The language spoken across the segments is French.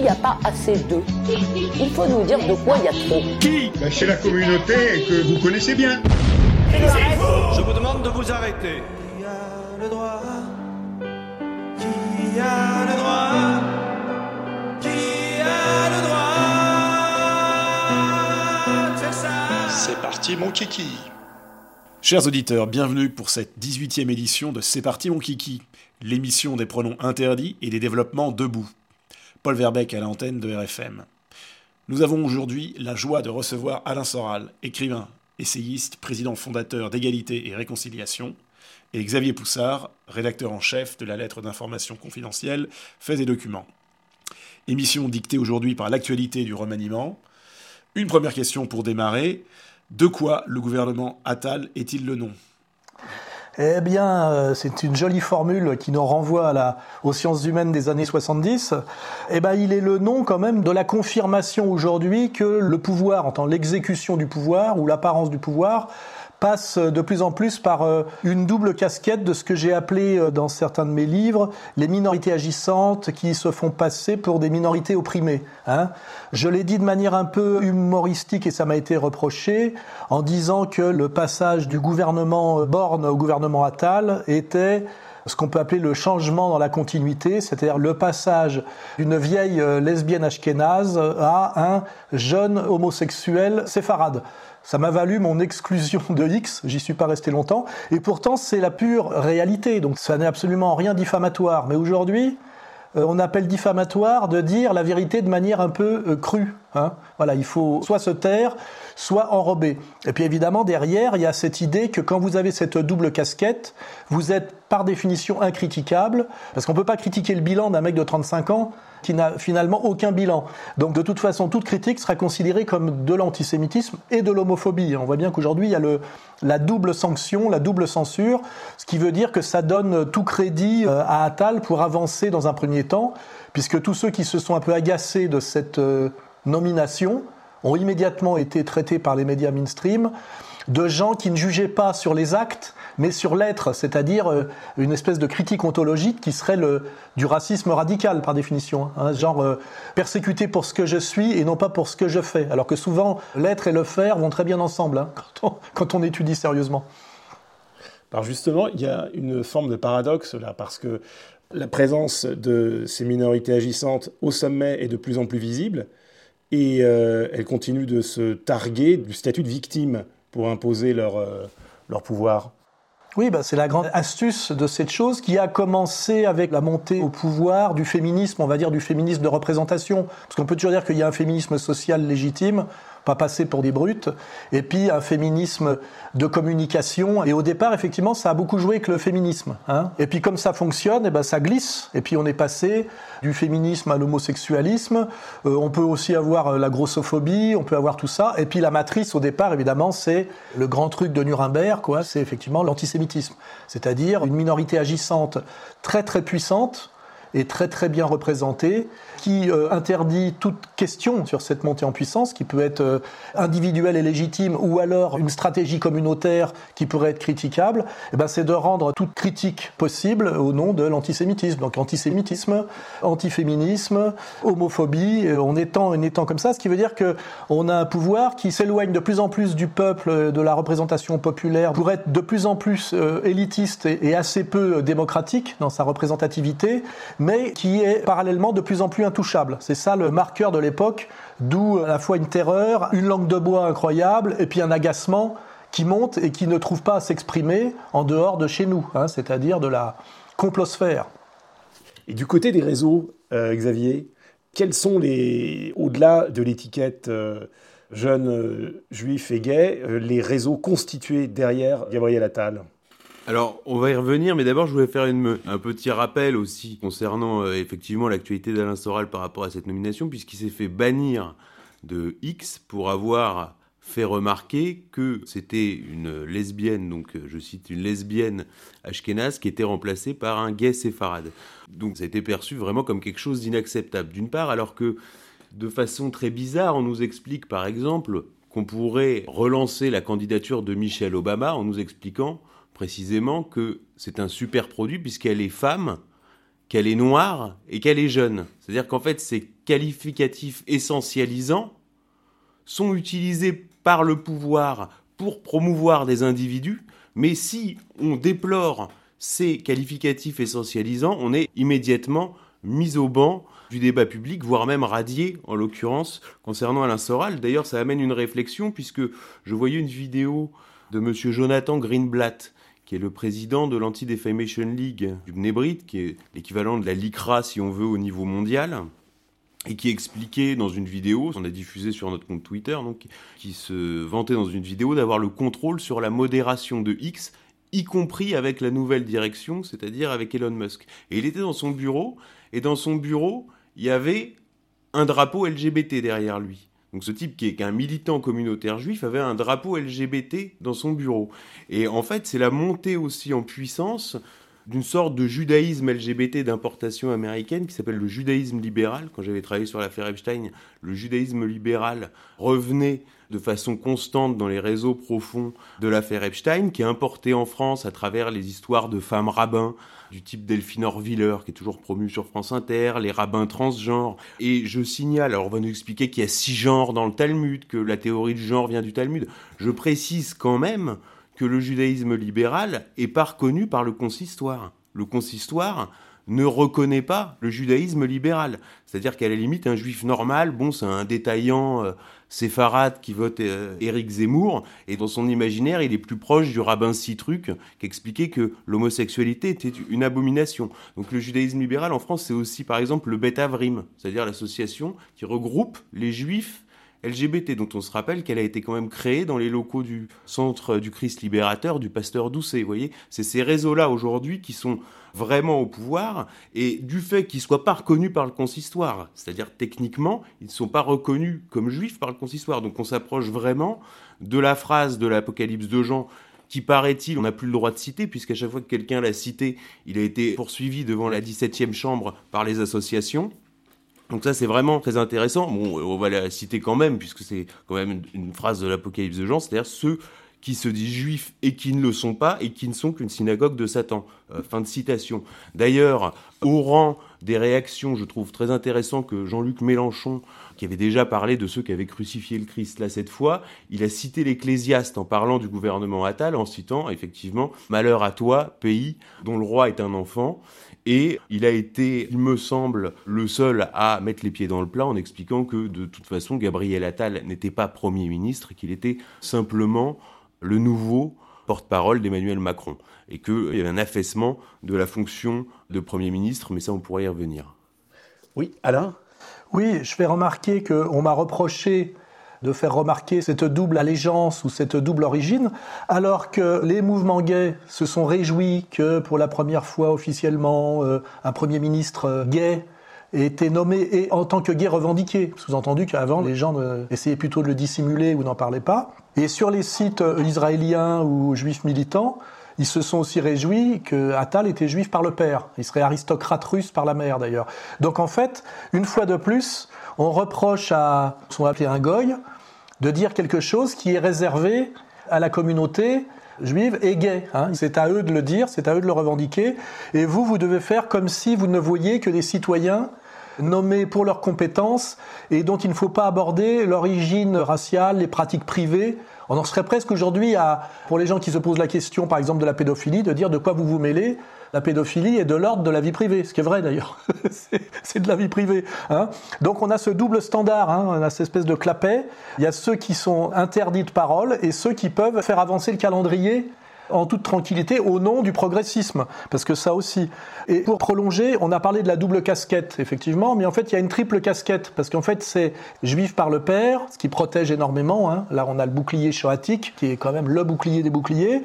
S'il n'y a pas assez d'eux, il faut nous dire de quoi il y a trop. Qui? Ben, C'est la communauté que vous connaissez bien. Je vous demande de vous arrêter. Qui a le droit? Qui a le droit? Qui a le droit de faire ça? C'est parti mon kiki Chers auditeurs, bienvenue pour cette 18e édition de C'est parti mon kiki, l'émission des pronoms interdits et des développements debout. Paul Verbeck à l'antenne de RFM. Nous avons aujourd'hui la joie de recevoir Alain Soral, écrivain, essayiste, président fondateur d'Égalité et Réconciliation, et Xavier Poussard, rédacteur en chef de la lettre d'information confidentielle Faits et Documents. Émission dictée aujourd'hui par l'actualité du remaniement. Une première question pour démarrer. De quoi le gouvernement Attal est-il le nom? Eh bien, euh, c'est une jolie formule qui nous renvoie à la, aux sciences humaines des années 70. Eh ben, il est le nom quand même de la confirmation aujourd'hui que le pouvoir, en tant l'exécution du pouvoir ou l'apparence du pouvoir, passe de plus en plus par euh, une double casquette de ce que j'ai appelé euh, dans certains de mes livres les minorités agissantes qui se font passer pour des minorités opprimées. Hein. Je l'ai dit de manière un peu humoristique et ça m'a été reproché en disant que le passage du gouvernement Borne au gouvernement Attal était ce qu'on peut appeler le changement dans la continuité, c'est-à-dire le passage d'une vieille euh, lesbienne ashkénaze à un jeune homosexuel séfarade. Ça m'a valu mon exclusion de X, j'y suis pas resté longtemps, et pourtant c'est la pure réalité, donc ça n'est absolument rien diffamatoire. Mais aujourd'hui, euh, on appelle diffamatoire de dire la vérité de manière un peu euh, crue. Hein. Voilà, il faut soit se taire, soit enrober. Et puis évidemment, derrière, il y a cette idée que quand vous avez cette double casquette, vous êtes par définition incritiquable, parce qu'on peut pas critiquer le bilan d'un mec de 35 ans qui n'a finalement aucun bilan. Donc de toute façon, toute critique sera considérée comme de l'antisémitisme et de l'homophobie. On voit bien qu'aujourd'hui, il y a le, la double sanction, la double censure, ce qui veut dire que ça donne tout crédit euh, à Attal pour avancer dans un premier temps, puisque tous ceux qui se sont un peu agacés de cette euh, nomination ont immédiatement été traités par les médias mainstream de gens qui ne jugeaient pas sur les actes, mais sur l'être, c'est-à-dire euh, une espèce de critique ontologique qui serait le, du racisme radical par définition, hein, genre euh, persécuté pour ce que je suis et non pas pour ce que je fais, alors que souvent l'être et le faire vont très bien ensemble hein, quand, on, quand on étudie sérieusement. Alors justement, il y a une forme de paradoxe là, parce que la présence de ces minorités agissantes au sommet est de plus en plus visible, et euh, elles continuent de se targuer du statut de victime pour imposer leur, euh, leur pouvoir. Oui, bah c'est la grande astuce de cette chose qui a commencé avec la montée au pouvoir du féminisme, on va dire du féminisme de représentation. Parce qu'on peut toujours dire qu'il y a un féminisme social légitime, pas passer pour des brutes, et puis un féminisme de communication. Et au départ, effectivement, ça a beaucoup joué avec le féminisme. Hein. Et puis comme ça fonctionne, et ben ça glisse. Et puis on est passé du féminisme à l'homosexualisme. Euh, on peut aussi avoir la grossophobie, on peut avoir tout ça. Et puis la matrice, au départ, évidemment, c'est le grand truc de Nuremberg, quoi. C'est effectivement l'antisémitisme, c'est-à-dire une minorité agissante très très puissante et très très bien représentée, qui euh, interdit toute question sur cette montée en puissance, qui peut être euh, individuelle et légitime, ou alors une stratégie communautaire qui pourrait être critiquable, eh ben, c'est de rendre toute critique possible au nom de l'antisémitisme. Donc antisémitisme, antiféminisme, homophobie, euh, en étant, en étant comme ça, ce qui veut dire que on a un pouvoir qui s'éloigne de plus en plus du peuple, de la représentation populaire, pour être de plus en plus euh, élitiste et, et assez peu démocratique dans sa représentativité, mais qui est parallèlement de plus en plus C'est ça le marqueur de l'époque, d'où à la fois une terreur, une langue de bois incroyable, et puis un agacement qui monte et qui ne trouve pas à s'exprimer en dehors de chez nous, hein, c'est-à-dire de la complosphère. Et du côté des réseaux, euh, Xavier, quels sont les, au-delà de l'étiquette euh, jeune euh, juif et gay, euh, les réseaux constitués derrière Gabriel Attal? Alors, on va y revenir, mais d'abord, je voulais faire une, un petit rappel aussi concernant euh, effectivement l'actualité d'Alain Soral par rapport à cette nomination, puisqu'il s'est fait bannir de X pour avoir fait remarquer que c'était une lesbienne, donc je cite une lesbienne ashkénaze qui était remplacée par un gay séfarade. Donc ça a été perçu vraiment comme quelque chose d'inacceptable d'une part, alors que de façon très bizarre, on nous explique par exemple qu'on pourrait relancer la candidature de Michelle Obama en nous expliquant précisément que c'est un super produit puisqu'elle est femme, qu'elle est noire et qu'elle est jeune. C'est-à-dire qu'en fait, ces qualificatifs essentialisants sont utilisés par le pouvoir pour promouvoir des individus, mais si on déplore ces qualificatifs essentialisants, on est immédiatement mis au banc du débat public, voire même radié, en l'occurrence, concernant Alain Soral. D'ailleurs, ça amène une réflexion, puisque je voyais une vidéo de M. Jonathan Greenblatt, qui est le président de l'Anti-Defamation League du Bnebrit, qui est l'équivalent de la LICRA, si on veut, au niveau mondial, et qui expliquait dans une vidéo, on a diffusé sur notre compte Twitter, donc, qui se vantait dans une vidéo d'avoir le contrôle sur la modération de X, y compris avec la nouvelle direction, c'est-à-dire avec Elon Musk. Et il était dans son bureau, et dans son bureau, il y avait un drapeau LGBT derrière lui. Donc ce type qui est un militant communautaire juif avait un drapeau LGBT dans son bureau. Et en fait, c'est la montée aussi en puissance d'une sorte de judaïsme LGBT d'importation américaine qui s'appelle le judaïsme libéral. Quand j'avais travaillé sur l'affaire Epstein, le judaïsme libéral revenait de façon constante dans les réseaux profonds de l'affaire Epstein, qui est importé en France à travers les histoires de femmes rabbins du type Delphine Orviller, qui est toujours promu sur France Inter, les rabbins transgenres. Et je signale, alors on va nous expliquer qu'il y a six genres dans le Talmud, que la théorie du genre vient du Talmud. Je précise quand même que le judaïsme libéral est pas reconnu par le consistoire. Le consistoire ne reconnaît pas le judaïsme libéral. C'est-à-dire qu'à la limite, un juif normal, bon, c'est un détaillant euh, séfarade qui vote euh, Éric Zemmour, et dans son imaginaire, il est plus proche du rabbin Citruc, qui expliquait que l'homosexualité était une abomination. Donc le judaïsme libéral en France, c'est aussi, par exemple, le Bet Avrim, c'est-à-dire l'association qui regroupe les juifs LGBT, dont on se rappelle qu'elle a été quand même créée dans les locaux du Centre du Christ libérateur du pasteur Doucet. Vous voyez, c'est ces réseaux-là aujourd'hui qui sont vraiment au pouvoir et du fait qu'ils ne soient pas reconnus par le consistoire, c'est-à-dire techniquement, ils ne sont pas reconnus comme juifs par le consistoire. Donc on s'approche vraiment de la phrase de l'Apocalypse de Jean qui paraît-il, on n'a plus le droit de citer, puisqu'à chaque fois que quelqu'un l'a cité, il a été poursuivi devant la 17e chambre par les associations. Donc ça, c'est vraiment très intéressant. Bon, on va la citer quand même, puisque c'est quand même une, phrase de l'Apocalypse de Jean, c'est-à-dire ceux qui se disent juifs et qui ne le sont pas et qui ne sont qu'une synagogue de Satan. Euh, fin de citation. D'ailleurs, au rang des réactions, je trouve très intéressant que Jean-Luc Mélenchon, qui avait déjà parlé de ceux qui avaient crucifié le Christ là cette fois, il a cité l'Ecclésiaste en parlant du gouvernement Attal, en citant effectivement Malheur à toi, pays dont le roi est un enfant. Et il a été, il me semble, le seul à mettre les pieds dans le plat en expliquant que de toute façon, Gabriel Attal n'était pas Premier ministre, qu'il était simplement le nouveau porte-parole d'Emmanuel Macron et qu'il y avait un affaissement de la fonction de Premier ministre, mais ça on pourrait y revenir. Oui, Alain? Oui, je fais remarquer qu'on m'a reproché de faire remarquer cette double allégeance ou cette double origine, alors que les mouvements gays se sont réjouis que pour la première fois officiellement euh, un Premier ministre euh, gay ait été nommé et en tant que gay revendiqué, sous-entendu qu'avant les gens essayaient plutôt de le dissimuler ou n'en parlaient pas. Et sur les sites euh, israéliens ou juifs militants, ils se sont aussi réjouis que Attal était juif par le père. Il serait aristocrate russe par la mère d'ailleurs. Donc en fait, une fois de plus, on reproche à ce qu'on appelait un goy de dire quelque chose qui est réservé à la communauté juive et gay. Hein. C'est à eux de le dire, c'est à eux de le revendiquer. Et vous, vous devez faire comme si vous ne voyiez que des citoyens nommés pour leurs compétences et dont il ne faut pas aborder l'origine raciale, les pratiques privées. On en serait presque aujourd'hui à, pour les gens qui se posent la question, par exemple, de la pédophilie, de dire de quoi vous vous mêlez la pédophilie est de l'ordre de la vie privée, ce qui est vrai d'ailleurs. c'est de la vie privée. Hein. Donc on a ce double standard, hein. on a cette espèce de clapet. Il y a ceux qui sont interdits de parole et ceux qui peuvent faire avancer le calendrier en toute tranquillité au nom du progressisme, parce que ça aussi. Et pour prolonger, on a parlé de la double casquette, effectivement, mais en fait il y a une triple casquette, parce qu'en fait c'est juif par le père, ce qui protège énormément. Hein. Là on a le bouclier shoatique, qui est quand même le bouclier des boucliers.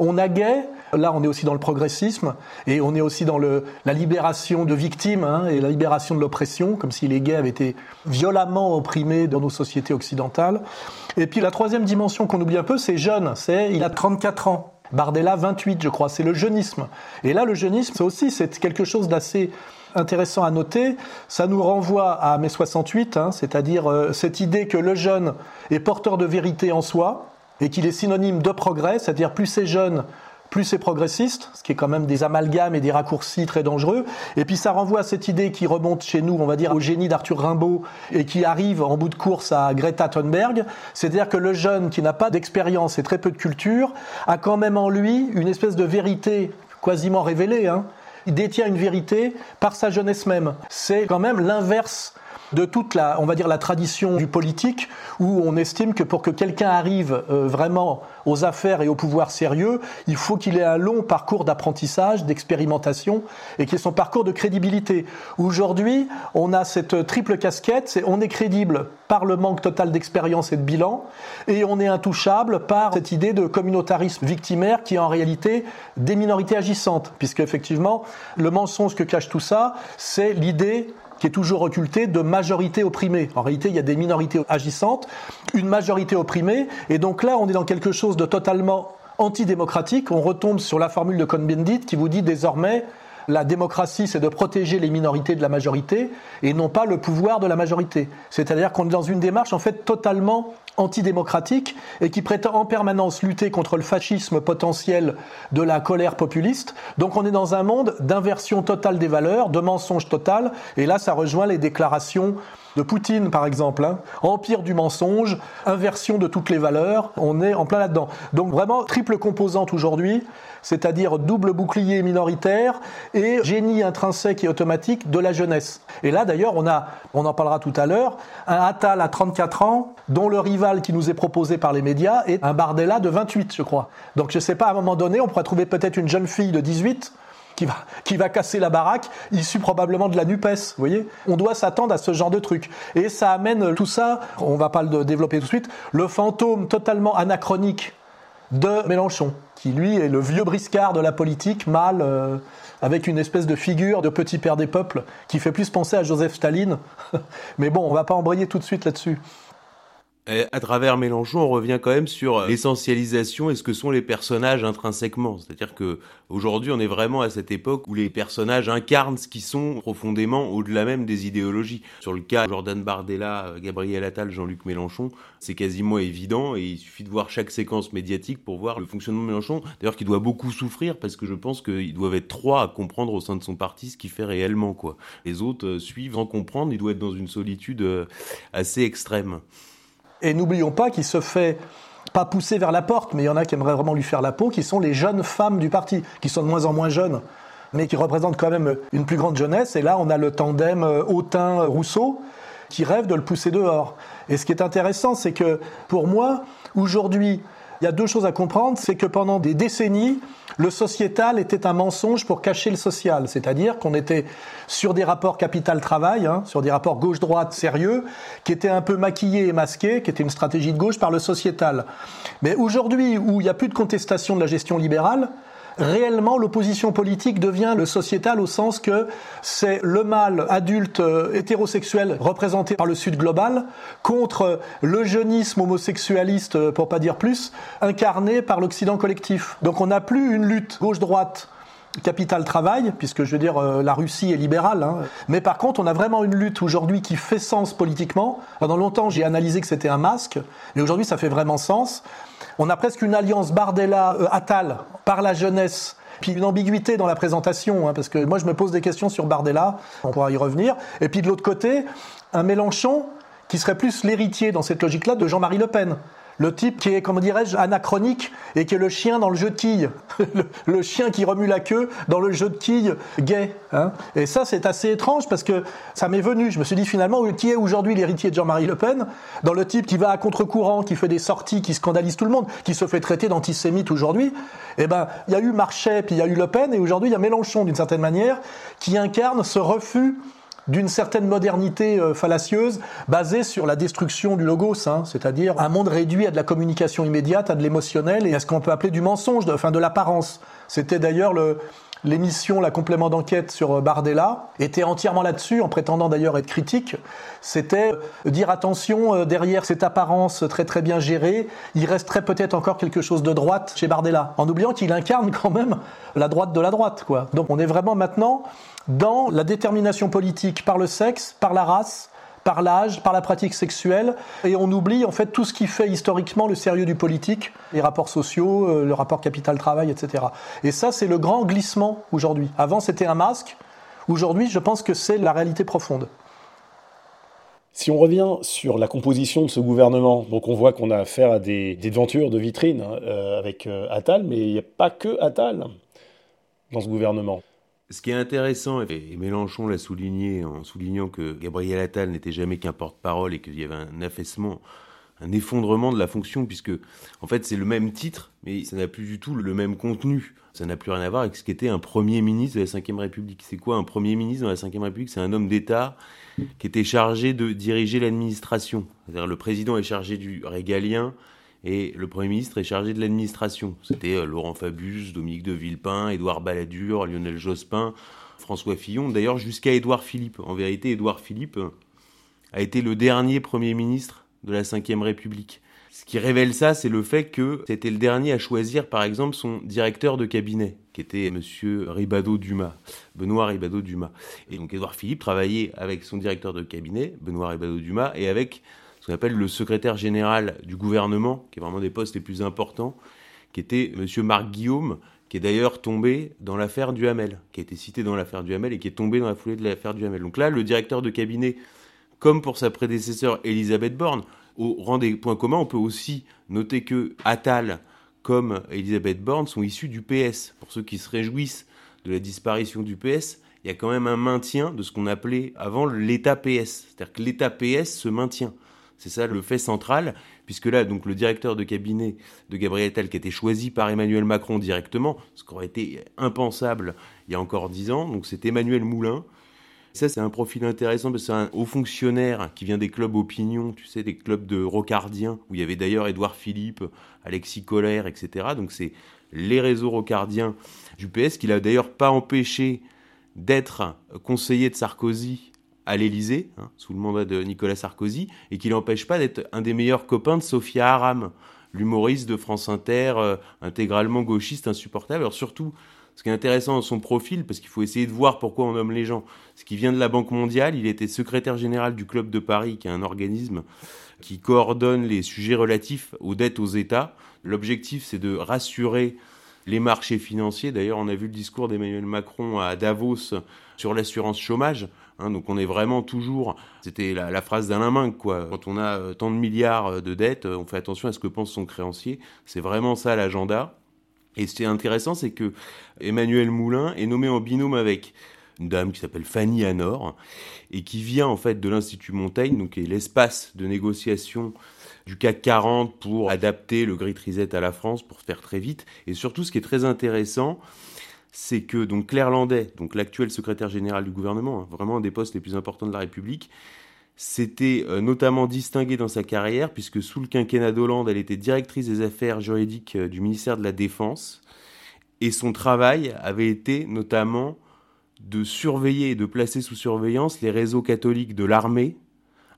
On a gay, là on est aussi dans le progressisme, et on est aussi dans le, la libération de victimes hein, et la libération de l'oppression, comme si les gays avaient été violemment opprimés dans nos sociétés occidentales. Et puis la troisième dimension qu'on oublie un peu, c'est jeune, c'est il a 34 ans. Bardella 28 je crois, c'est le jeunisme. Et là le jeunisme c'est aussi c'est quelque chose d'assez intéressant à noter, ça nous renvoie à mai 68, hein, c'est-à-dire euh, cette idée que le jeune est porteur de vérité en soi et qu'il est synonyme de progrès, c'est-à-dire plus c'est jeune, plus c'est progressiste, ce qui est quand même des amalgames et des raccourcis très dangereux. Et puis ça renvoie à cette idée qui remonte chez nous, on va dire, au génie d'Arthur Rimbaud et qui arrive en bout de course à Greta Thunberg. C'est-à-dire que le jeune qui n'a pas d'expérience et très peu de culture a quand même en lui une espèce de vérité quasiment révélée. Hein. Il détient une vérité par sa jeunesse même. C'est quand même l'inverse de toute la, on va dire, la tradition du politique, où on estime que pour que quelqu'un arrive euh, vraiment aux affaires et au pouvoir sérieux, il faut qu'il ait un long parcours d'apprentissage, d'expérimentation, et qu'il ait son parcours de crédibilité. Aujourd'hui, on a cette triple casquette, c'est on est crédible par le manque total d'expérience et de bilan, et on est intouchable par cette idée de communautarisme victimaire qui est en réalité des minorités agissantes, puisque effectivement, le mensonge que cache tout ça, c'est l'idée qui est toujours occulté de majorité opprimée. En réalité, il y a des minorités agissantes, une majorité opprimée, et donc là, on est dans quelque chose de totalement antidémocratique. On retombe sur la formule de Cohn-Bendit qui vous dit désormais la démocratie, c'est de protéger les minorités de la majorité et non pas le pouvoir de la majorité. C'est-à-dire qu'on est dans une démarche en fait totalement antidémocratique et qui prétend en permanence lutter contre le fascisme potentiel de la colère populiste. Donc on est dans un monde d'inversion totale des valeurs, de mensonge total, et là ça rejoint les déclarations de Poutine par exemple. Hein. Empire du mensonge, inversion de toutes les valeurs, on est en plein là-dedans. Donc vraiment triple composante aujourd'hui, c'est-à-dire double bouclier minoritaire et génie intrinsèque et automatique de la jeunesse. Et là d'ailleurs on a, on en parlera tout à l'heure, un Attal à 34 ans dont le rival qui nous est proposé par les médias est un Bardella de 28 je crois. Donc je ne sais pas à un moment donné on pourrait trouver peut-être une jeune fille de 18 qui va, qui va casser la baraque, issu probablement de la NUPES, vous voyez On doit s'attendre à ce genre de truc. Et ça amène tout ça, on va pas le développer tout de suite, le fantôme totalement anachronique de Mélenchon, qui lui est le vieux briscard de la politique, mal, euh, avec une espèce de figure de petit père des peuples, qui fait plus penser à Joseph Staline. Mais bon, on va pas embrayer tout de suite là-dessus. À travers Mélenchon, on revient quand même sur euh, l'essentialisation et ce que sont les personnages intrinsèquement. C'est-à-dire que aujourd'hui, on est vraiment à cette époque où les personnages incarnent ce qui sont profondément au-delà même des idéologies. Sur le cas Jordan Bardella, euh, Gabriel Attal, Jean-Luc Mélenchon, c'est quasiment évident et il suffit de voir chaque séquence médiatique pour voir le fonctionnement de Mélenchon. D'ailleurs, qui doit beaucoup souffrir parce que je pense qu'ils doivent être trois à comprendre au sein de son parti ce qu'il fait réellement, quoi. Les autres euh, suivent sans comprendre, il doit être dans une solitude assez extrême. Et n'oublions pas qu'il se fait pas pousser vers la porte, mais il y en a qui aimeraient vraiment lui faire la peau, qui sont les jeunes femmes du parti, qui sont de moins en moins jeunes, mais qui représentent quand même une plus grande jeunesse. Et là, on a le tandem Autain-Rousseau qui rêve de le pousser dehors. Et ce qui est intéressant, c'est que pour moi, aujourd'hui, il y a deux choses à comprendre, c'est que pendant des décennies, le sociétal était un mensonge pour cacher le social, c'est-à-dire qu'on était sur des rapports capital-travail, hein, sur des rapports gauche-droite sérieux, qui étaient un peu maquillés et masqués, qui étaient une stratégie de gauche par le sociétal. Mais aujourd'hui, où il n'y a plus de contestation de la gestion libérale, réellement l'opposition politique devient le sociétal au sens que c'est le mâle adulte euh, hétérosexuel représenté par le Sud global contre le jeunisme homosexualiste, euh, pour pas dire plus, incarné par l'Occident collectif. Donc on n'a plus une lutte gauche-droite capital-travail, puisque je veux dire euh, la Russie est libérale, hein. mais par contre on a vraiment une lutte aujourd'hui qui fait sens politiquement. Pendant longtemps j'ai analysé que c'était un masque, mais aujourd'hui ça fait vraiment sens. On a presque une alliance Bardella-Attal par la jeunesse puis une ambiguïté dans la présentation, hein, parce que moi je me pose des questions sur Bardella, on pourra y revenir. Et puis de l'autre côté, un Mélenchon qui serait plus l'héritier dans cette logique-là de Jean-Marie Le Pen. Le type qui est, comment dirais-je, anachronique et qui est le chien dans le jeu de quilles. le, chien qui remue la queue dans le jeu de quilles gay. Hein. Et ça, c'est assez étrange parce que ça m'est venu. Je me suis dit finalement, qui est aujourd'hui l'héritier de Jean-Marie Le Pen? Dans le type qui va à contre-courant, qui fait des sorties, qui scandalise tout le monde, qui se fait traiter d'antisémite aujourd'hui. Eh ben, il y a eu Marchais, puis il y a eu Le Pen, et aujourd'hui il y a Mélenchon d'une certaine manière, qui incarne ce refus d'une certaine modernité euh, fallacieuse basée sur la destruction du logos, hein, c'est-à-dire un monde réduit à de la communication immédiate, à de l'émotionnel et à ce qu'on peut appeler du mensonge, de, enfin de l'apparence. C'était d'ailleurs le, l'émission, la complément d'enquête sur Bardella, était entièrement là-dessus, en prétendant d'ailleurs être critique. C'était euh, dire attention, euh, derrière cette apparence très très bien gérée, il resterait peut-être encore quelque chose de droite chez Bardella, en oubliant qu'il incarne quand même la droite de la droite. Quoi. Donc on est vraiment maintenant dans la détermination politique par le sexe, par la race, par l'âge, par la pratique sexuelle, et on oublie en fait tout ce qui fait historiquement le sérieux du politique, les rapports sociaux, euh, le rapport capital-travail, etc. Et ça, c'est le grand glissement aujourd'hui. Avant, c'était un masque. Aujourd'hui, je pense que c'est la réalité profonde. Si on revient sur la composition de ce gouvernement, donc on voit qu'on a affaire à des, des devantures de vitrine hein, euh, avec euh, Attal, mais il n'y a pas que Attal dans ce gouvernement. Ce qui est intéressant, et Mélenchon l'a souligné en soulignant que Gabriel Attal n'était jamais qu'un porte-parole et qu'il y avait un affaissement, un effondrement de la fonction, puisque en fait c'est le même titre, mais ça n'a plus du tout le même contenu. Ça n'a plus rien à voir avec ce qu'était un Premier ministre de la Ve République. C'est quoi un Premier ministre dans la Ve République? C'est un homme d'État qui était chargé de diriger l'administration. C'est-à-dire le président est chargé du régalien et le Premier ministre est chargé de l'administration. C'était euh, Laurent Fabius, Dominique de Villepin, Édouard Balladur, Lionel Jospin, François Fillon, d'ailleurs jusqu'à Édouard Philippe. En vérité, Édouard Philippe a été le dernier Premier ministre de la Ve République. Ce qui révèle ça, c'est le fait que c'était le dernier à choisir, par exemple, son directeur de cabinet, qui était Monsieur Ribado-Dumas, Benoît Ribado-Dumas. Et donc Édouard Philippe travaillait avec son directeur de cabinet, Benoît Ribado-Dumas, et avec ce qu'on appelle le secrétaire général du gouvernement, qui est vraiment des postes les plus importants, qui était M. Marc Guillaume, qui est d'ailleurs tombé dans l'affaire du Hamel, qui a été cité dans l'affaire du Hamel et qui est tombé dans la foulée de l'affaire du Hamel. Donc là, le directeur de cabinet, comme pour sa prédécesseur Elisabeth Borne, au rang des points communs, on peut aussi noter que Attal, comme Elisabeth Borne, sont issus du PS. Pour ceux qui se réjouissent de la disparition du PS, il y a quand même un maintien de ce qu'on appelait avant l'État PS. C'est-à-dire que l'État PS se maintient. C'est ça le fait central, puisque là, donc, le directeur de cabinet de Gabriel Attal, qui a été choisi par Emmanuel Macron directement, ce qui aurait été impensable il y a encore dix ans, c'est Emmanuel Moulin, ça, c'est un profil intéressant parce que c'est un haut fonctionnaire qui vient des clubs opinion, tu sais, des clubs de rocardiens, où il y avait d'ailleurs Édouard Philippe, Alexis Collère, etc. Donc c'est les réseaux rocardiens du PS, qui l'a d'ailleurs pas empêché d'être conseiller de Sarkozy à l'Élysée, hein, sous le mandat de Nicolas Sarkozy, et qui l'empêche pas d'être un des meilleurs copains de Sophia Aram, l'humoriste de France Inter, euh, intégralement gauchiste, insupportable. Alors surtout, ce qui est intéressant dans son profil, parce qu'il faut essayer de voir pourquoi on nomme les gens, c'est qu'il vient de la Banque mondiale, il était secrétaire général du Club de Paris, qui est un organisme qui coordonne les sujets relatifs aux dettes aux États. L'objectif, c'est de rassurer les marchés financiers. D'ailleurs, on a vu le discours d'Emmanuel Macron à Davos sur l'assurance chômage. Hein, donc on est vraiment toujours, c'était la, phrase d'Alain Minc, quoi. Quand on a euh, tant de milliards euh, de dettes, on fait attention à ce que pense son créancier. C'est vraiment ça l'agenda. Et ce qui est intéressant, c'est que Emmanuel Moulin est nommé en binôme avec une dame qui s'appelle Fanny Anor et qui vient en fait de l'Institut Montaigne, donc qui est l'espace de négociation du CAC 40 pour adapter le Great Reset à la France, pour faire très vite. Et surtout, ce qui est très intéressant, c'est que donc Claire Landais, donc l'actuel secrétaire général du gouvernement, hein, vraiment un des postes les plus importants de la République, s'était euh, notamment distinguée dans sa carrière, puisque sous le quinquennat d'Hollande, elle était directrice des affaires juridiques euh, du ministère de la Défense, et son travail avait été notamment de surveiller et de placer sous surveillance les réseaux catholiques de l'armée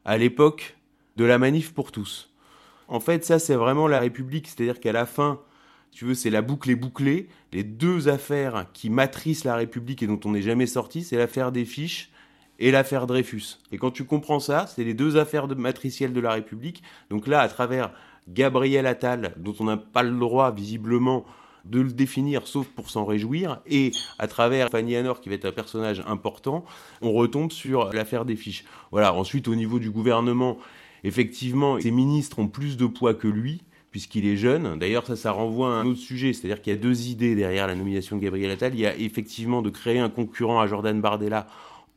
à l'époque de la manif pour tous. En fait, ça, c'est vraiment la République, c'est-à-dire qu'à la fin, tu veux, c'est la boucle est bouclée. Les deux affaires qui matrissent la République et dont on n'est jamais sorti, c'est l'affaire des fiches et l'affaire Dreyfus. Et quand tu comprends ça, c'est les deux affaires de, matricielles de la République. Donc là, à travers Gabriel Attal, dont on n'a pas le droit visiblement de le définir, sauf pour s'en réjouir, et à travers Fanny Anor, qui va être un personnage important, on retombe sur l'affaire des fiches. Voilà, ensuite, au niveau du gouvernement, effectivement, ses ministres ont plus de poids que lui, puisqu'il est jeune. D'ailleurs, ça, ça renvoie à un autre sujet, c'est-à-dire qu'il y a deux idées derrière la nomination de Gabriel Attal. Il y a effectivement de créer un concurrent à Jordan Bardella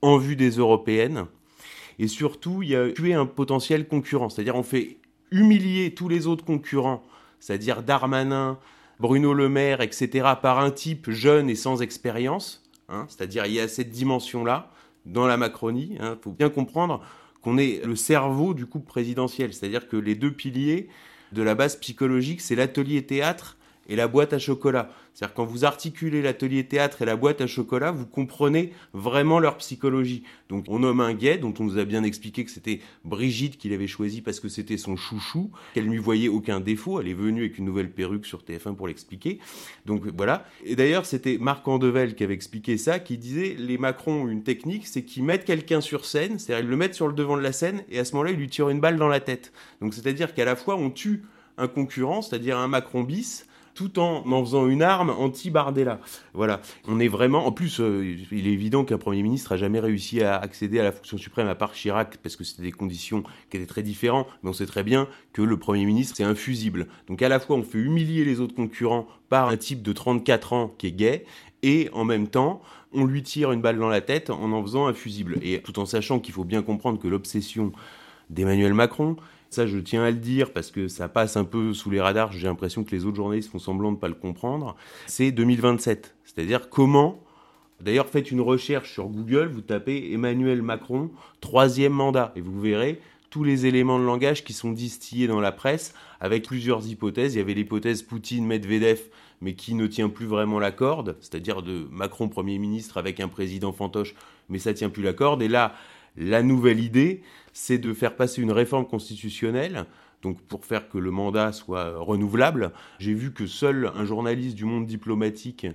en vue des européennes. Et surtout, il y a tuer un potentiel concurrent. C'est-à-dire, on fait humilier tous les autres concurrents, c'est-à-dire Darmanin, Bruno Le Maire, etc., par un type jeune et sans expérience. Hein. c'est-à-dire, il y a cette dimension-là dans la Macronie. Il faut bien comprendre qu'on est le cerveau du couple présidentiel, c'est-à-dire que les deux piliers de la base psychologique, c'est l'atelier théâtre et la boîte à chocolat. C'est-à-dire quand vous articulez l'atelier théâtre et la boîte à chocolat, vous comprenez vraiment leur psychologie. Donc on nomme un guet dont on nous a bien expliqué que c'était Brigitte qu'il avait choisi parce que c'était son chouchou, qu'elle ne lui voyait aucun défaut, elle est venue avec une nouvelle perruque sur TF1 pour l'expliquer. Donc voilà. Et d'ailleurs c'était Marc Andevel qui avait expliqué ça, qui disait les Macron ont une technique, c'est qu'ils mettent quelqu'un sur scène, c'est-à-dire ils le mettent sur le devant de la scène et à ce moment-là ils lui tirent une balle dans la tête. Donc c'est-à-dire qu'à la fois on tue un concurrent, c'est-à-dire un Macron bis, tout en en faisant une arme anti-Bardella. Voilà. On est vraiment. En plus, euh, il est évident qu'un Premier ministre a jamais réussi à accéder à la fonction suprême à part Chirac, parce que c'était des conditions qui étaient très différentes. Mais on sait très bien que le Premier ministre, c'est infusible. Donc à la fois, on fait humilier les autres concurrents par un type de 34 ans qui est gay, et en même temps, on lui tire une balle dans la tête en en faisant un fusible. Et tout en sachant qu'il faut bien comprendre que l'obsession d'Emmanuel Macron, ça, je tiens à le dire parce que ça passe un peu sous les radars. J'ai l'impression que les autres journalistes font semblant de ne pas le comprendre. C'est 2027. C'est-à-dire comment. D'ailleurs, faites une recherche sur Google, vous tapez Emmanuel Macron, troisième mandat, et vous verrez tous les éléments de langage qui sont distillés dans la presse avec plusieurs hypothèses. Il y avait l'hypothèse Poutine-Medvedev, mais qui ne tient plus vraiment la corde, c'est-à-dire de Macron Premier ministre avec un président fantoche, mais ça tient plus la corde. Et là, la nouvelle idée, c'est de faire passer une réforme constitutionnelle, donc pour faire que le mandat soit renouvelable. J'ai vu que seul un journaliste du monde diplomatique,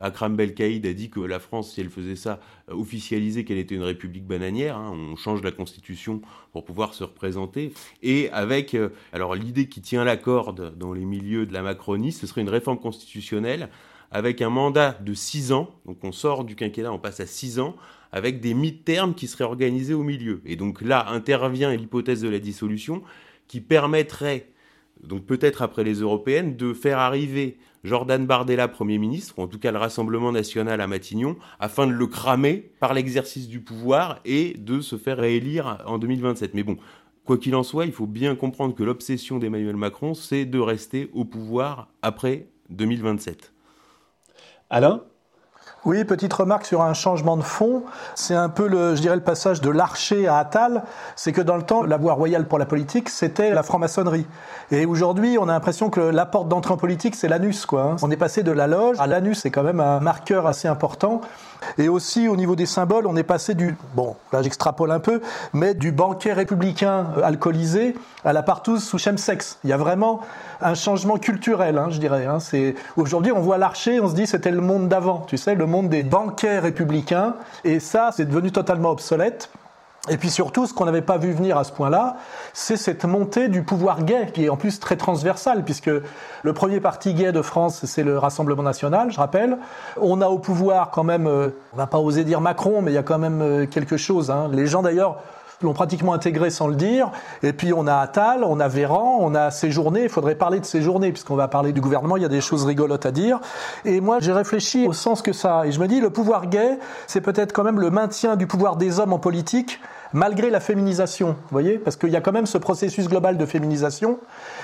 Akram Belkaïd, a dit que la France, si elle faisait ça, officialisait qu'elle était une république bananière. Hein. on change la constitution pour pouvoir se représenter. Et avec, euh, alors l'idée qui tient la corde dans les milieux de la Macronie, ce serait une réforme constitutionnelle avec un mandat de six ans. Donc on sort du quinquennat, on passe à six ans avec des mi-termes qui seraient organisés au milieu. Et donc là intervient l'hypothèse de la dissolution qui permettrait, donc peut-être après les européennes, de faire arriver Jordan Bardella Premier ministre, ou en tout cas le Rassemblement national à Matignon, afin de le cramer par l'exercice du pouvoir et de se faire réélire en 2027. Mais bon, quoi qu'il en soit, il faut bien comprendre que l'obsession d'Emmanuel Macron, c'est de rester au pouvoir après 2027. Alain? Oui, petite remarque sur un changement de fond. C'est un peu, le, je dirais, le passage de l'archer à Attal. C'est que dans le temps, la voie royale pour la politique, c'était la franc-maçonnerie. Et aujourd'hui, on a l'impression que la porte d'entrée en politique, c'est l'anus, quoi. Hein. On est passé de la loge à l'anus, c'est quand même un marqueur assez important. Et aussi, au niveau des symboles, on est passé du, bon, là j'extrapole un peu, mais du banquet républicain euh, alcoolisé à la partouze sous chemsex. Il y a vraiment un changement culturel, hein, je dirais. Hein. C'est aujourd'hui, on voit l'archer, on se dit c'était le monde d'avant, tu sais, le monde des banquets républicains, et ça, c'est devenu totalement obsolète. Et puis surtout, ce qu'on n'avait pas vu venir à ce point-là, c'est cette montée du pouvoir gay, qui est en plus très transversale, puisque le premier parti gay de France, c'est le Rassemblement national, je rappelle. On a au pouvoir quand même, euh, on va pas oser dire Macron, mais il y a quand même euh, quelque chose. Hein. Les gens d'ailleurs l'ont pratiquement intégré sans le dire. Et puis on a Attal, on a Véran, on a Séjourné. Il faudrait parler de Séjourné, puisqu'on va parler du gouvernement, il y a des choses rigolotes à dire. Et moi, j'ai réfléchi au sens que ça. Et je me dis, le pouvoir gay, c'est peut-être quand même le maintien du pouvoir des hommes en politique, malgré la féminisation. Vous voyez Parce qu'il y a quand même ce processus global de féminisation.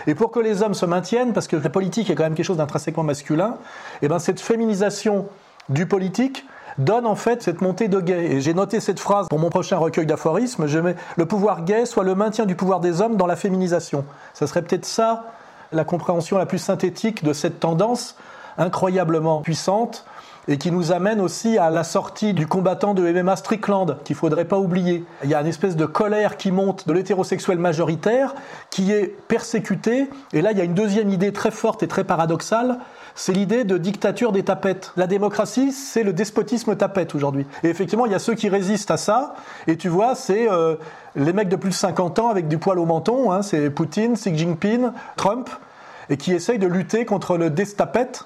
Et pour que les hommes se maintiennent, parce que la politique est quand même quelque chose d'intrinsèquement masculin, et eh ben cette féminisation du politique, donne en fait cette montée de gay. Et j'ai noté cette phrase pour mon prochain recueil d'aphorismes, je mets le pouvoir gay soit le maintien du pouvoir des hommes dans la féminisation. Ça serait peut-être ça la compréhension la plus synthétique de cette tendance incroyablement puissante et qui nous amène aussi à la sortie du combattant de MMA Strickland, qu'il faudrait pas oublier. Il y a une espèce de colère qui monte de l'hétérosexuel majoritaire, qui est persécuté, et là il y a une deuxième idée très forte et très paradoxale, c'est l'idée de dictature des tapettes. La démocratie, c'est le despotisme tapette aujourd'hui. Et effectivement, il y a ceux qui résistent à ça, et tu vois, c'est euh, les mecs de plus de 50 ans avec du poil au menton, hein, c'est Poutine, Xi Jinping, Trump, et qui essayent de lutter contre le destapette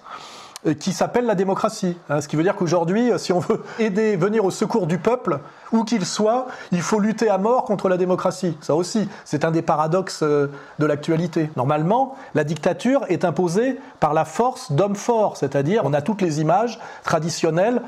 qui s'appelle la démocratie. Hein, ce qui veut dire qu'aujourd'hui, euh, si on veut aider, venir au secours du peuple, où qu'il soit, il faut lutter à mort contre la démocratie. Ça aussi, c'est un des paradoxes euh, de l'actualité. Normalement, la dictature est imposée par la force d'hommes forts, c'est-à-dire on a toutes les images traditionnelles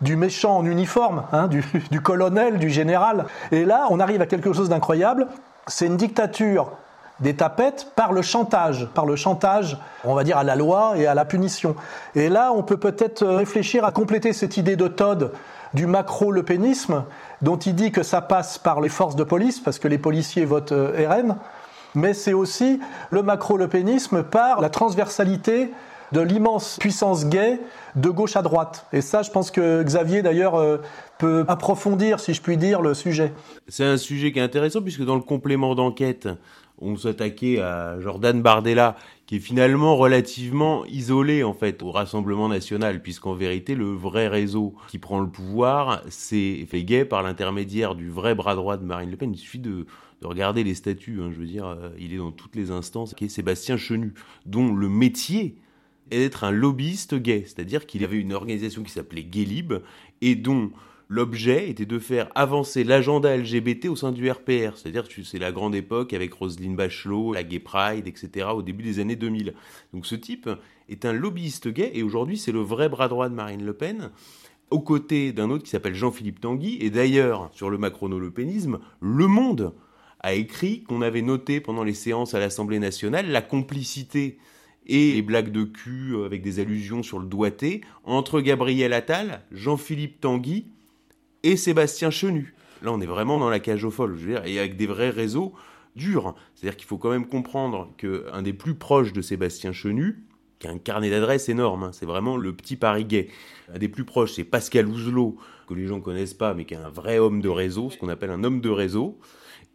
du méchant en uniforme, hein, du colonel, du général. Et là, on arrive à quelque chose d'incroyable. C'est une dictature des tapettes par le chantage, par le chantage, on va dire, à la loi et à la punition. Et là, on peut peut-être réfléchir à compléter cette idée de Todd du macro-lepénisme, dont il dit que ça passe par les forces de police, parce que les policiers votent euh, RN, mais c'est aussi le macro-lepénisme par la transversalité de l'immense puissance gay de gauche à droite. Et ça, je pense que Xavier, d'ailleurs, euh, peut approfondir, si je puis dire, le sujet. C'est un sujet qui est intéressant, puisque dans le complément d'enquête, on s'attaquait à Jordan Bardella, qui est finalement relativement isolé en fait au Rassemblement national, puisqu'en vérité le vrai réseau qui prend le pouvoir, c'est fait gay par l'intermédiaire du vrai bras droit de Marine Le Pen. Il suffit de, de regarder les statuts, hein, je veux dire, euh, il est dans toutes les instances, qui est Sébastien Chenu, dont le métier est d'être un lobbyiste gay, c'est-à-dire qu'il avait une organisation qui s'appelait Gaylib et dont L'objet était de faire avancer l'agenda LGBT au sein du RPR, c'est-à-dire c'est la grande époque avec Roselyne Bachelot, la Gay Pride, etc., au début des années 2000. Donc ce type est un lobbyiste gay, et aujourd'hui c'est le vrai bras droit de Marine Le Pen, aux côtés d'un autre qui s'appelle Jean-Philippe Tanguy, et d'ailleurs, sur le macrono-lepénisme, Le Monde a écrit qu'on avait noté pendant les séances à l'Assemblée nationale la complicité et les blagues de cul avec des allusions sur le doigté entre Gabriel Attal, Jean-Philippe Tanguy et Sébastien Chenu. Là, on est vraiment dans la cage aux folles, je veux dire, et avec des vrais réseaux durs. C'est-à-dire qu'il faut quand même comprendre qu'un des plus proches de Sébastien Chenu, qui a un carnet d'adresses énorme, hein, c'est vraiment le petit Paris gay. Un des plus proches, c'est Pascal Ouzelot, que les gens connaissent pas, mais qui est un vrai homme de réseau, ce qu'on appelle un homme de réseau,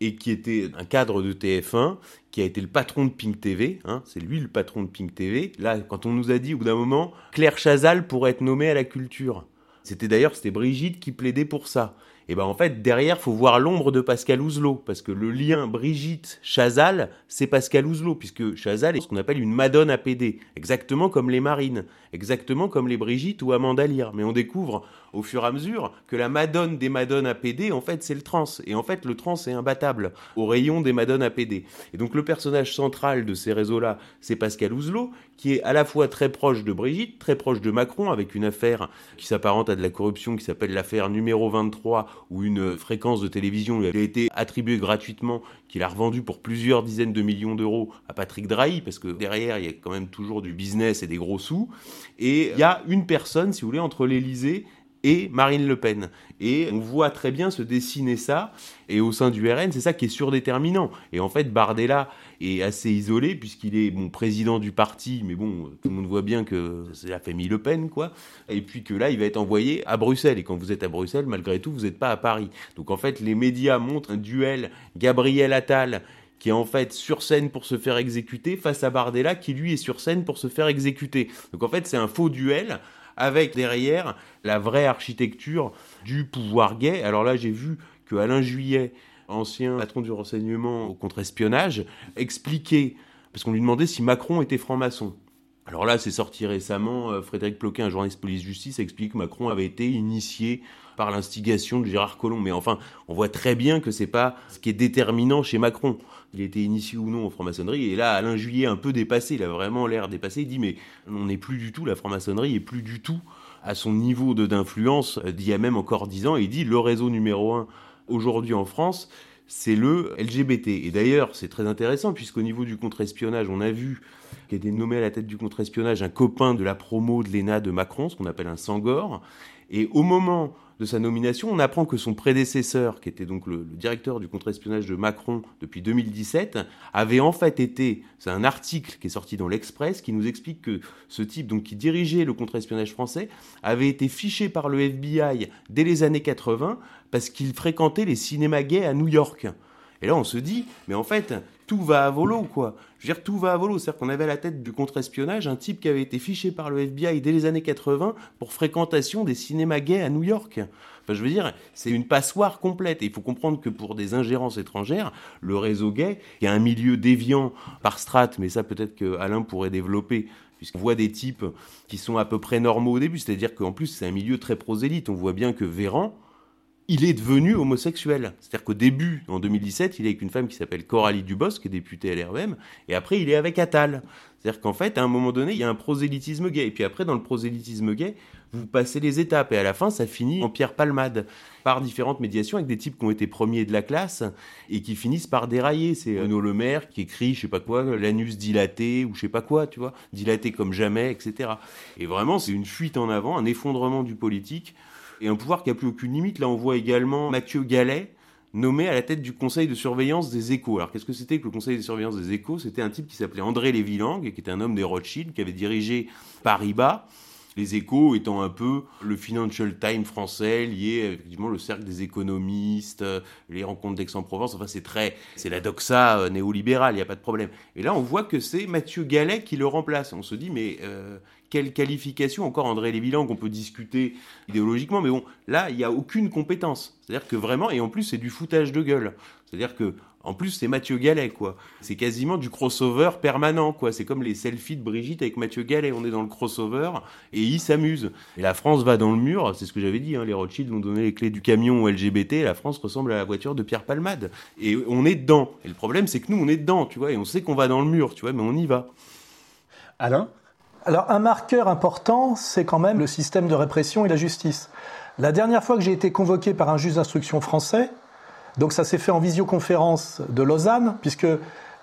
et qui était un cadre de TF1, qui a été le patron de Pink TV, hein, c'est lui le patron de Pink TV. Là, quand on nous a dit au bout d'un moment, Claire Chazal pourrait être nommée à la culture. C'était d'ailleurs c'était Brigitte qui plaidait pour ça. Et ben en fait derrière faut voir l'ombre de Pascal Ouzelot parce que le lien Brigitte Chazal c'est Pascal Ouzelot puisque Chazal est ce qu'on appelle une madone APD exactement comme les Marines exactement comme les Brigitte ou Amanda Lear mais on découvre au fur et à mesure que la madone des madones APD en fait c'est le trans et en fait le trans est imbattable au rayon des madones APD et donc le personnage central de ces réseaux là c'est Pascal Ouzelot qui est à la fois très proche de Brigitte très proche de Macron avec une affaire qui s'apparente à de la corruption qui s'appelle l'affaire numéro 23 où une fréquence de télévision lui a été attribuée gratuitement, qu'il a revendu pour plusieurs dizaines de millions d'euros à Patrick Drahi, parce que derrière, il y a quand même toujours du business et des gros sous. Et il y a une personne, si vous voulez, entre l'Élysée et Marine Le Pen. Et on voit très bien se dessiner ça. Et au sein du RN, c'est ça qui est surdéterminant. Et en fait, Bardella est assez isolé puisqu'il est bon président du parti, mais bon, tout le monde voit bien que c'est la famille Le Pen, quoi. Et puis que là, il va être envoyé à Bruxelles. Et quand vous êtes à Bruxelles, malgré tout, vous n'êtes pas à Paris. Donc en fait, les médias montrent un duel Gabriel Attal qui est en fait sur scène pour se faire exécuter face à Bardella qui lui est sur scène pour se faire exécuter. Donc en fait, c'est un faux duel avec derrière la vraie architecture du pouvoir gay. Alors là, j'ai vu que Alain Juillet, ancien patron du renseignement au contre-espionnage, expliquait, parce qu'on lui demandait si Macron était franc-maçon. Alors là, c'est sorti récemment, euh, Frédéric Ploquin, un journaliste police-justice, explique que Macron avait été initié par l'instigation de Gérard Collomb. Mais enfin, on voit très bien que c'est pas ce qui est déterminant chez Macron. Il était initié ou non en franc-maçonnerie. Et là, Alain Juillet, un peu dépassé, il a vraiment l'air dépassé. Il dit, mais on n'est plus du tout, la franc-maçonnerie est plus du tout à son niveau d'influence d'il y a même encore dix ans. Il dit, le réseau numéro un aujourd'hui en France, c'est le LGBT. Et d'ailleurs, c'est très intéressant, puisqu'au niveau du contre-espionnage, on a vu qui a été nommé à la tête du contre-espionnage un copain de la promo de l'ENA de Macron, ce qu'on appelle un Sangor. Et au moment de sa nomination, on apprend que son prédécesseur, qui était donc le, directeur du contre-espionnage de Macron depuis 2017, avait en fait été, c'est un article qui est sorti dans l'Express qui nous explique que ce type, donc qui dirigeait le contre-espionnage français, avait été fiché par le FBI dès les années 80 parce qu'il fréquentait les cinémas gays à New York. Et là, on se dit, mais en fait, tout va à volo, quoi. Je veux dire, tout va à volo. C'est-à-dire qu'on avait à la tête du contre-espionnage un type qui avait été fiché par le FBI dès les années 80 pour fréquentation des cinémas gays à New York. Enfin, je veux dire, c'est une passoire complète. Et il faut comprendre que pour des ingérences étrangères, le réseau gay, il y a un milieu déviant par strate, mais ça peut-être que Alain pourrait développer puisqu'on voit des types qui sont à peu près normaux au début, c'est-à-dire qu'en plus c'est un milieu très prosélyte. On voit bien que Véran, il est devenu homosexuel. C'est-à-dire qu'au début, en 2017, il est avec une femme qui s'appelle Coralie Dubos, qui est députée l'REM, et après, il est avec Attal. C'est-à-dire qu'en fait, à un moment donné, il y a un prosélytisme gay. Et puis après, dans le prosélytisme gay, vous passez les étapes. Et à la fin, ça finit en pierre palmade, par différentes médiations, avec des types qui ont été premiers de la classe, et qui finissent par dérailler. C'est Renaud Le Maire qui écrit, je sais pas quoi, l'anus dilaté, ou je sais pas quoi, tu vois, dilaté comme jamais, etc. Et vraiment, c'est une fuite en avant, un effondrement du politique et un pouvoir qui a plus aucune limite. Là, on voit également Mathieu Gallet, nommé à la tête du conseil de surveillance des échos. Alors qu'est-ce que c'était que le conseil de surveillance des échos? C'était un type qui s'appelait André Lévilang, qui était un homme des Rothschild, qui avait dirigé Paris-Bas. Les échos étant un peu le Financial Times français, lié effectivement le cercle des économistes, euh, les rencontres d'Aix-en-Provence. Enfin, c'est très, c'est la doxa euh, néolibérale, il n'y a pas de problème. Et là, on voit que c'est Mathieu Gallet qui le remplace. On se dit, mais euh, quelle qualification encore André Lévilang qu'on peut discuter idéologiquement, mais bon, là, il n'y a aucune compétence. C'est-à-dire que vraiment, et en plus, c'est du foutage de gueule. C'est-à-dire que en plus, c'est Mathieu Gallet, quoi. C'est quasiment du crossover permanent, quoi. C'est comme les selfies de Brigitte avec Mathieu Gallet. On est dans le crossover et ils s'amusent. Et la France va dans le mur. C'est ce que j'avais dit. Hein. Les Rothschild ont donné les clés du camion LGBT. La France ressemble à la voiture de Pierre Palmade. Et on est dedans. Et le problème, c'est que nous, on est dedans, tu vois. Et on sait qu'on va dans le mur, tu vois, mais on y va. Alain? Alors, un marqueur important, c'est quand même le système de répression et la justice. La dernière fois que j'ai été convoqué par un juge d'instruction français, donc ça s'est fait en visioconférence de Lausanne, puisque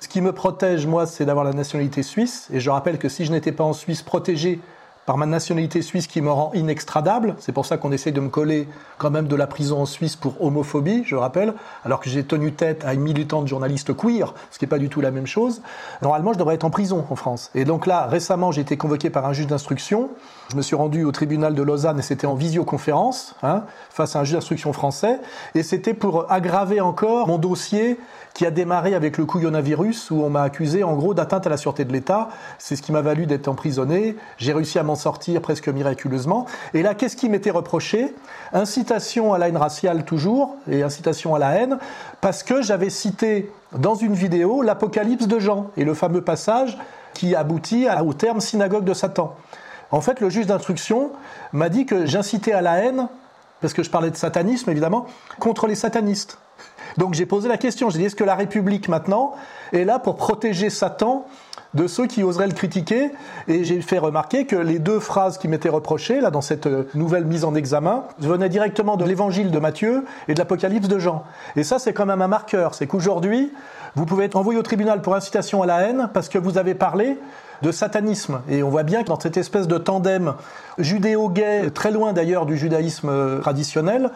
ce qui me protège, moi, c'est d'avoir la nationalité suisse. Et je rappelle que si je n'étais pas en Suisse protégé par ma nationalité suisse qui me rend inextradable. C'est pour ça qu'on essaye de me coller quand même de la prison en Suisse pour homophobie, je rappelle, alors que j'ai tenu tête à une militante journaliste queer, ce qui n'est pas du tout la même chose. Normalement, je devrais être en prison en France. Et donc là, récemment, j'ai été convoqué par un juge d'instruction. Je me suis rendu au tribunal de Lausanne et c'était en visioconférence, hein, face à un juge d'instruction français. Et c'était pour aggraver encore mon dossier qui a démarré avec le couillonavirus où on m'a accusé en gros d'atteinte à la sûreté de l'État. C'est ce qui m'a valu d'être emprisonné. J'ai réussi à m'en sortir presque miraculeusement. Et là, qu'est-ce qui m'était reproché? Incitation à la haine raciale toujours et incitation à la haine parce que j'avais cité dans une vidéo l'Apocalypse de Jean et le fameux passage qui aboutit au terme synagogue de Satan. En fait, le juge d'instruction m'a dit que j'incitais à la haine, parce que je parlais de satanisme évidemment, contre les satanistes. Donc j'ai posé la question, j'ai dit est-ce que la République maintenant est là pour protéger Satan de ceux qui oseraient le critiquer? Et j'ai fait remarquer que les deux phrases qui m'étaient reprochées là dans cette euh, nouvelle mise en examen venaient directement de l'Évangile de Matthieu et de l'Apocalypse de Jean. Et ça c'est quand même un marqueur, c'est qu'aujourd'hui vous pouvez être envoyé au tribunal pour incitation à la haine parce que vous avez parlé de satanisme. Et on voit bien que dans cette espèce de tandem judéo-gay, très loin d'ailleurs du judaïsme euh, traditionnel,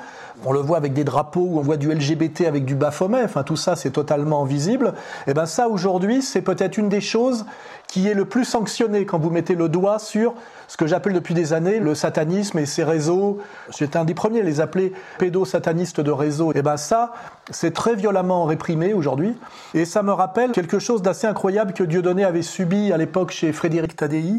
on le voit avec des drapeaux, où on voit du LGBT avec du baphomet, enfin tout ça c'est totalement visible. Et ben ça aujourd'hui c'est peut-être une des choses qui est le plus sanctionné quand vous mettez le doigt sur ce que j'appelle depuis des années le satanisme et ses réseaux. J'étais un des premiers à les appeler pédosatanistes de réseau. Et ben ça, c'est très violemment réprimé aujourd'hui. Et ça me rappelle quelque chose d'assez incroyable que Dieudonné avait subi à l'époque chez Frédéric Tadei.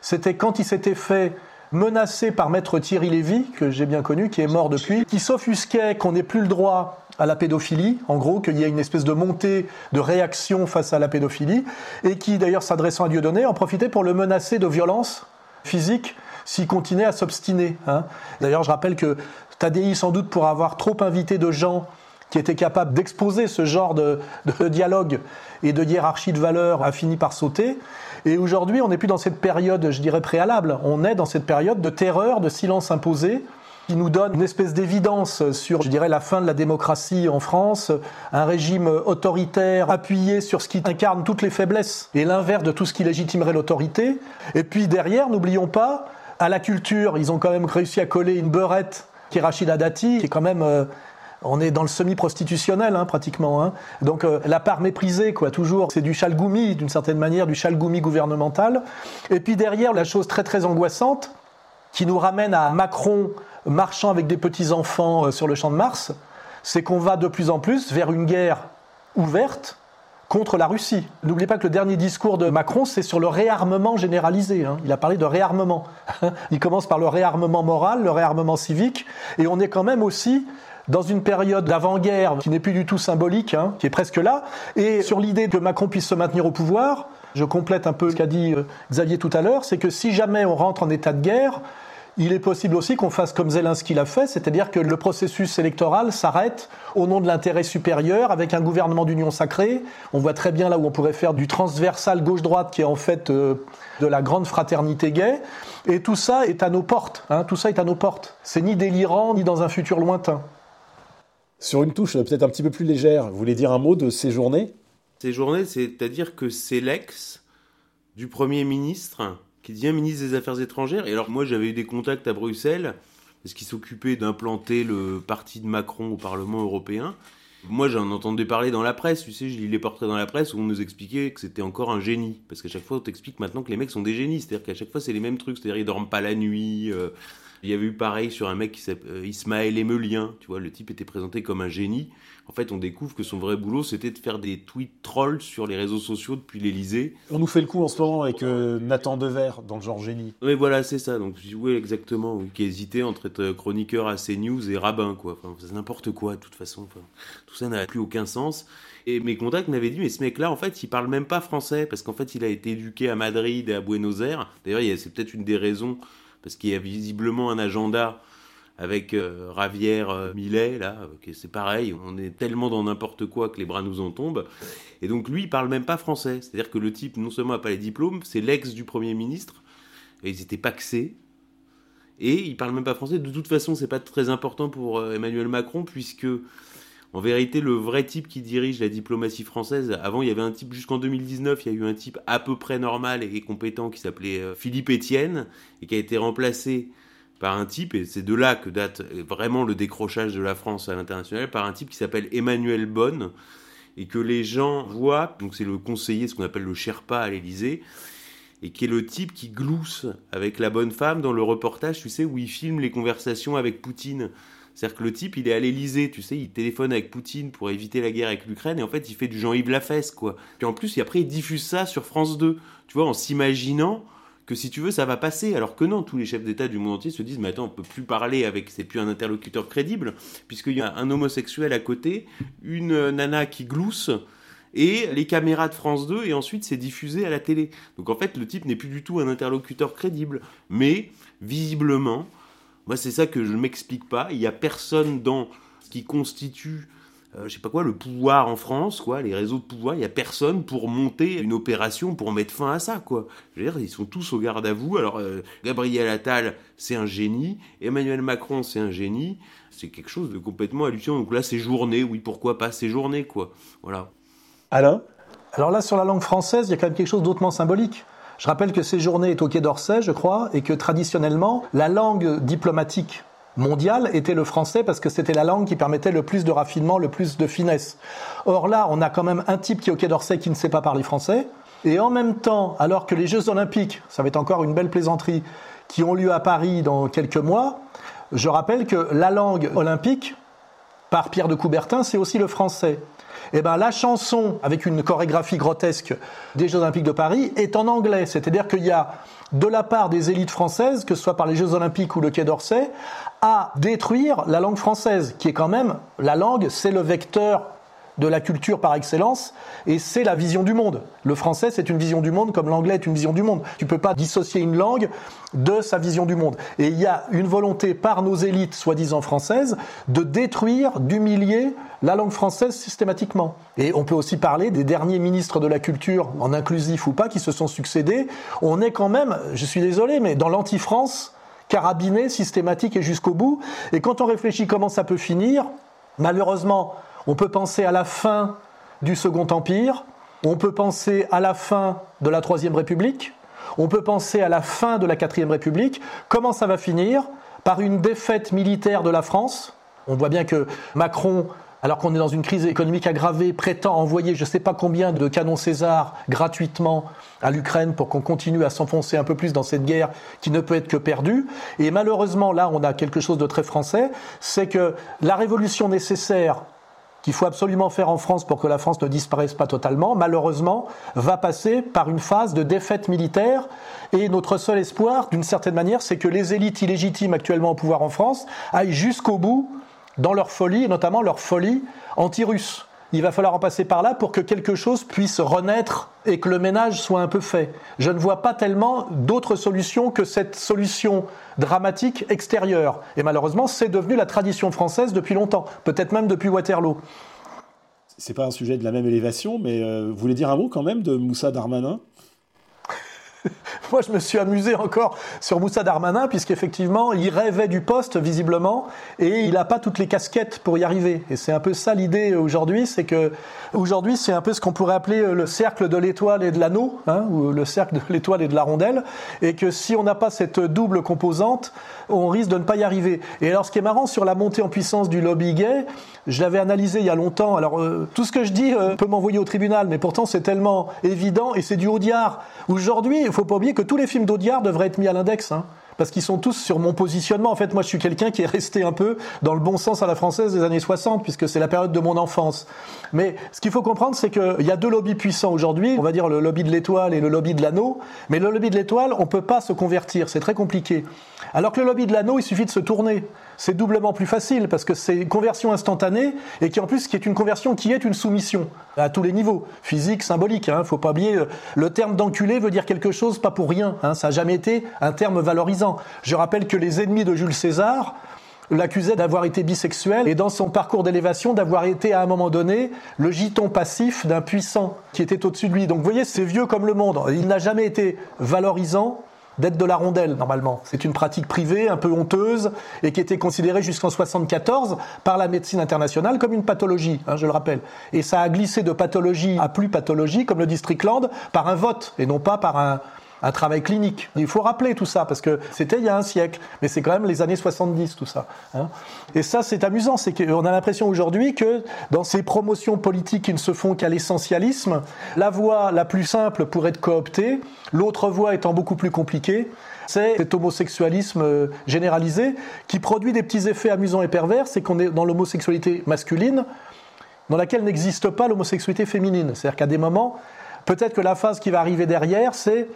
C'était quand il s'était fait menacé par maître Thierry Lévy, que j'ai bien connu, qui est mort depuis, qui s'offusquait qu'on n'ait plus le droit à la pédophilie, en gros, qu'il y a une espèce de montée de réaction face à la pédophilie, et qui, d'ailleurs, s'adressant à Dieudonné, en profitait pour le menacer de violence physique s'il continuait à s'obstiner. Hein. D'ailleurs, je rappelle que Tadei, sans doute pour avoir trop invité de gens qui étaient capables d'exposer ce genre de, de, dialogue et de hiérarchie de valeurs, a fini par sauter. Et aujourd'hui, on n'est plus dans cette période, je dirais, préalable. On est dans cette période de terreur, de silence imposé, qui nous donne une espèce d'évidence sur, je dirais, la fin de la démocratie en France, un régime autoritaire appuyé sur ce qui incarne toutes les faiblesses et l'inverse de tout ce qui légitimerait l'autorité. Et puis derrière, n'oublions pas, à la culture, ils ont quand même réussi à coller une beurette qui est Rachida Dati, qui est quand même euh, on est dans le semi-prostitutionnel hein, pratiquement. Hein. Donc euh, la part méprisée, quoi, toujours, c'est du chalgoumi d'une certaine manière, du chalgoumi gouvernemental. Et puis derrière, la chose très très angoissante qui nous ramène à Macron marchant avec des petits enfants euh, sur le champ de Mars, c'est qu'on va de plus en plus vers une guerre ouverte contre la Russie. N'oubliez pas que le dernier discours de Macron, c'est sur le réarmement généralisé. Hein. Il a parlé de réarmement. Il commence par le réarmement moral, le réarmement civique, et on est quand même aussi dans une période d'avant-guerre qui n'est plus du tout symbolique, hein, qui est presque là, et sur l'idée que Macron puisse se maintenir au pouvoir, je complète un peu ce qu'a dit euh, Xavier tout à l'heure, c'est que si jamais on rentre en état de guerre, il est possible aussi qu'on fasse comme Zelensky l'a fait, c'est-à-dire que le processus électoral s'arrête au nom de l'intérêt supérieur avec un gouvernement d'union sacrée. On voit très bien là où on pourrait faire du transversal gauche-droite qui est en fait euh, de la grande fraternité gay. Et tout ça est à nos portes. Hein, tout ça est à nos portes. C'est ni délirant ni dans un futur lointain. Sur une touche peut-être un petit peu plus légère, vous voulez dire un mot de Ces journées, c'est-à-dire que c'est l'ex du Premier ministre qui devient ministre des Affaires étrangères. Et alors moi, j'avais eu des contacts à Bruxelles parce qu'il s'occupait d'implanter le parti de Macron au Parlement européen. Moi, j'en entendais parler dans la presse, tu sais, je lis les portraits dans la presse où on nous expliquait que c'était encore un génie. Parce qu'à chaque fois, on t'explique maintenant que les mecs sont des génies. C'est-à-dire qu'à chaque fois, c'est les mêmes trucs. C'est-à-dire, ils dorment pas la nuit. euh, il y avait eu pareil sur un mec qui s'appelle euh, Ismaël Emelien. Tu vois, le type était présenté comme un génie. En fait, on découvre que son vrai boulot, c'était de faire des tweets trolls sur les réseaux sociaux depuis l'Elysée. On nous fait le coup en ce moment avec euh, Nathan Dever dans le genre génie. Oui, voilà, c'est ça. Donc, oui, exactement. Oui, qui hésitait entre être chroniqueur à CNews et rabbin, quoi. Enfin, c'est n'importe quoi, de toute façon. Enfin, tout ça n'a plus aucun sens. Et mes contacts m'avaient dit, mais ce mec-là, en fait, il parle même pas français, parce qu'en fait, il a été éduqué à Madrid et à Buenos Aires. D'ailleurs, c'est peut-être une des raisons, parce qu'il y a visiblement un agenda avec euh, Ravière euh, Millet, là, euh, c'est pareil, on est tellement dans n'importe quoi que les bras nous en tombent. Et donc, lui, il parle même pas français. C'est-à-dire que le type, non seulement a pas les diplômes, c'est l'ex du Premier ministre, et ils étaient paxés. Et il parle même pas français. De toute façon, c'est pas très important pour euh, Emmanuel Macron, puisque en vérité, le vrai type qui dirige la diplomatie française, avant il y avait un type, jusqu'en 2019, il y a eu un type à peu près normal et compétent qui s'appelait euh, Philippe Etienne, et qui a été remplacé par un type, et c'est de là que date euh, vraiment le décrochage de la France à l'international, par un type qui s'appelle Emmanuel Bonne, et que les gens voient, donc c'est le conseiller, ce qu'on appelle le Sherpa à l'Élysée, et qui est le type qui glousse avec la bonne femme dans le reportage, tu sais, où il filme les conversations avec Poutine. C'est-à-dire que le type, il est à l'Elysée, tu sais, il téléphone avec Poutine pour éviter la guerre avec l'Ukraine, et en fait, il fait du Jean-Yves Lafesse, quoi. Puis en plus, et après, il diffuse ça sur France 2, tu vois, en s'imaginant que si tu veux, ça va passer. Alors que non, tous les chefs d'État du monde entier se disent, mais attends, on peut plus parler avec, c'est plus un interlocuteur crédible, puisqu'il y a un homosexuel à côté, une nana qui glousse, et les caméras de France 2, et ensuite c'est diffusé à la télé. Donc en fait, le type n'est plus du tout un interlocuteur crédible. Mais, visiblement, moi c'est ça que je ne m'explique pas, il n'y a personne dans ce qui constitue, euh, je sais pas quoi, le pouvoir en France, quoi, les réseaux de pouvoir, il n'y a personne pour monter une opération pour mettre fin à ça, quoi. Je veux dire, ils sont tous au garde à vous. Alors, euh, Gabriel Attal, c'est un génie, Emmanuel Macron, c'est un génie, c'est quelque chose de complètement hallucinant. Donc là, c'est journée, oui, pourquoi pas, c'est journée, quoi. Voilà. Alain? Alors là, sur la langue française, il y a quand même quelque chose d'autrement symbolique. Je rappelle que Séjourné est au Quai d'Orsay, je crois, et que traditionnellement, la langue diplomatique mondiale était le français parce que c'était la langue qui permettait le plus de raffinement, le plus de finesse. Or là, on a quand même un type qui est au Quai d'Orsay qui ne sait pas parler français, et en même temps, alors que les Jeux Olympiques, ça va être encore une belle plaisanterie, qui ont lieu à Paris dans quelques mois, je rappelle que la langue olympique, par Pierre de Coubertin, c'est aussi le français. Eh ben, la chanson, avec une chorégraphie grotesque des Jeux Olympiques de Paris, est en anglais. C'est-à-dire qu'il y a, de la part des élites françaises, que ce soit par les Jeux Olympiques ou le Quai d'Orsay, à détruire la langue française, qui est quand même, la langue, c'est le vecteur de la culture par excellence, et c'est la vision du monde. Le français, c'est une vision du monde comme l'anglais est une vision du monde. Tu peux pas dissocier une langue de sa vision du monde. Et il y a une volonté par nos élites, soi-disant françaises, de détruire, d'humilier la langue française systématiquement. Et on peut aussi parler des derniers ministres de la culture, en inclusif ou pas, qui se sont succédés. On est quand même, je suis désolé, mais dans l'anti-France, carabiné, systématique et jusqu'au bout. Et quand on réfléchit comment ça peut finir, malheureusement, on peut penser à la fin du Second Empire, on peut penser à la fin de la Troisième République, on peut penser à la fin de la Quatrième République. Comment ça va finir? Par une défaite militaire de la France. On voit bien que Macron, alors qu'on est dans une crise économique aggravée, prétend envoyer je ne sais pas combien de canons César gratuitement à l'Ukraine pour qu'on continue à s'enfoncer un peu plus dans cette guerre qui ne peut être que perdue. Et malheureusement, là, on a quelque chose de très français, c'est que la révolution nécessaire qu'il faut absolument faire en France pour que la France ne disparaisse pas totalement, malheureusement, va passer par une phase de défaite militaire. Et notre seul espoir, d'une certaine manière, c'est que les élites illégitimes actuellement au pouvoir en France aillent jusqu'au bout dans leur folie, et notamment leur folie anti-russe. Il va falloir en passer par là pour que quelque chose puisse renaître et que le ménage soit un peu fait. Je ne vois pas tellement d'autres solutions que cette solution dramatique extérieure. Et malheureusement, c'est devenu la tradition française depuis longtemps, peut-être même depuis Waterloo. C'est pas un sujet de la même élévation, mais euh, vous voulez dire un mot quand même de Moussa Darmanin? moi, je me suis amusé encore sur Moussa Darmanin, puisqu'effectivement, il rêvait du poste, visiblement, et il n'a pas toutes les casquettes pour y arriver. Et c'est un peu ça l'idée aujourd'hui, c'est que aujourd'hui, c'est un peu ce qu'on pourrait appeler le cercle de l'étoile et de l'anneau, hein, ou le cercle de l'étoile et de la rondelle, et que si on n'a pas cette double composante, on risque de ne pas y arriver. Et alors, ce qui est marrant sur la montée en puissance du lobby gay, je l'avais analysé il y a longtemps. Alors, euh, tout ce que je dis euh, peut m'envoyer au tribunal, mais pourtant, c'est tellement évident et c'est du Audiard. Aujourd'hui, faut pas oublier que tous les films d'Audiard devraient être mis à l'index. Hein parce qu'ils sont tous sur mon positionnement. En fait, moi, je suis quelqu'un qui est resté un peu dans le bon sens à la française des années 60, puisque c'est la période de mon enfance. Mais ce qu'il faut comprendre, c'est qu'il y a deux lobbies puissants aujourd'hui. On va dire le lobby de l'étoile et le lobby de l'anneau. Mais le lobby de l'étoile, on peut pas se convertir. C'est très compliqué. Alors que le lobby de l'anneau, il suffit de se tourner. C'est doublement plus facile parce que c'est une conversion instantanée et qui en plus qui est une conversion qui est une soumission à tous les niveaux, physique, symbolique. Hein. Faut pas oublier euh, le terme d'enculé veut dire quelque chose pas pour rien. Hein. Ça n'a jamais été un terme valorisant. Je rappelle que les ennemis de Jules César l'accusaient d'avoir été bisexuel et dans son parcours d'élévation d'avoir été à un moment donné le giton passif d'un puissant qui était au-dessus de lui. Donc vous voyez, c'est vieux comme le monde. Il n'a jamais été valorisant d'être de la rondelle normalement. C'est une pratique privée un peu honteuse et qui était considérée jusqu'en 74 par la médecine internationale comme une pathologie, hein, je le rappelle. Et ça a glissé de pathologie à plus pathologie, comme le dit Strickland, par un vote et non pas par un, un travail clinique. Il faut rappeler tout ça parce que c'était il y a un siècle, mais c'est quand même les années 70 tout ça. Hein. Et ça c'est amusant, c'est qu'on a l'impression aujourd'hui que dans ces promotions politiques qui ne se font qu'à l'essentialisme, la voie la plus simple pour être cooptée, l'autre voie étant beaucoup plus compliquée, c'est cet homosexualisme euh, généralisé qui produit des petits effets amusants et pervers, c'est qu'on est dans l'homosexualité masculine dans laquelle n'existe pas l'homosexualité féminine. C'est-à-dire qu'à des moments, peut-être que la phase qui va arriver derrière, c'est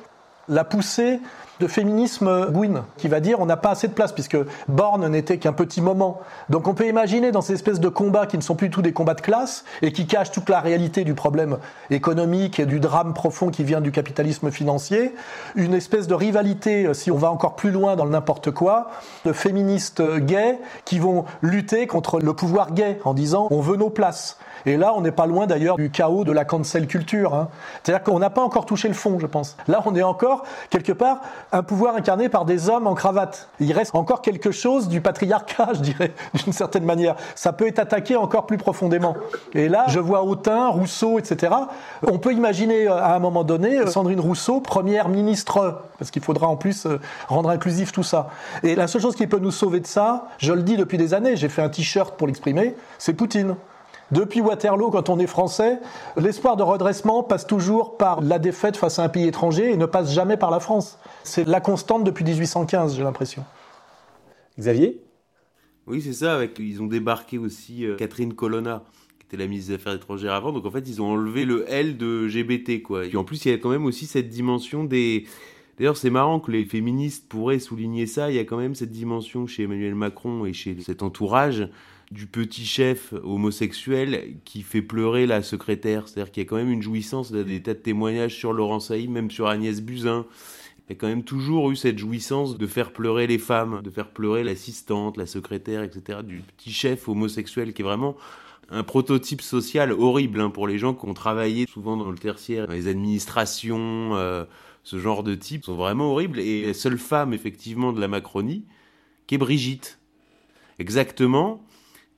la poussée de féminisme Gwyn, qui va dire on n'a pas assez de place, puisque Borne n'était qu'un petit moment. Donc on peut imaginer dans ces espèces de combats qui ne sont plus tous des combats de classe, et qui cachent toute la réalité du problème économique et du drame profond qui vient du capitalisme financier, une espèce de rivalité, si on va encore plus loin dans le n'importe quoi, de féministes gays qui vont lutter contre le pouvoir gay en disant on veut nos places. Et là, on n'est pas loin d'ailleurs du chaos de la cancel culture. Hein. C'est-à-dire qu'on n'a pas encore touché le fond, je pense. Là, on est encore, quelque part, un pouvoir incarné par des hommes en cravate. Il reste encore quelque chose du patriarcat, je dirais, d'une certaine manière. Ça peut être attaqué encore plus profondément. Et là, je vois Autain, Rousseau, etc. On peut imaginer euh, à un moment donné euh, Sandrine Rousseau, première ministre, parce qu'il faudra en plus euh, rendre inclusif tout ça. Et la seule chose qui peut nous sauver de ça, je le dis depuis des années, j'ai fait un t-shirt pour l'exprimer, c'est Poutine. Depuis Waterloo, quand on est français, l'espoir de redressement passe toujours par la défaite face à un pays étranger et ne passe jamais par la France. C'est la constante depuis 1815, j'ai l'impression. Xavier? Oui, c'est ça. Avec, ils ont débarqué aussi euh, Catherine Colonna qui était la ministre des Affaires étrangères avant. Donc en fait, ils ont enlevé le L de GBT, quoi. Et en plus, il y a quand même aussi cette dimension des. D'ailleurs, c'est marrant que les féministes pourraient souligner ça. Il y a quand même cette dimension chez Emmanuel Macron et chez cet entourage du petit chef homosexuel qui fait pleurer la secrétaire. C'est-à-dire qu'il y a quand même une jouissance, des tas de témoignages sur Laurent Saïd, même sur Agnès Buzyn. Il y a quand même toujours eu cette jouissance de faire pleurer les femmes, de faire pleurer l'assistante, la secrétaire, etc. Du petit chef homosexuel qui est vraiment un prototype social horrible hein, pour les gens qui ont travaillé souvent dans le tertiaire, dans les administrations, euh, ce genre de types sont vraiment horribles. Et la seule femme, effectivement, de la Macronie, qui est Brigitte. Exactement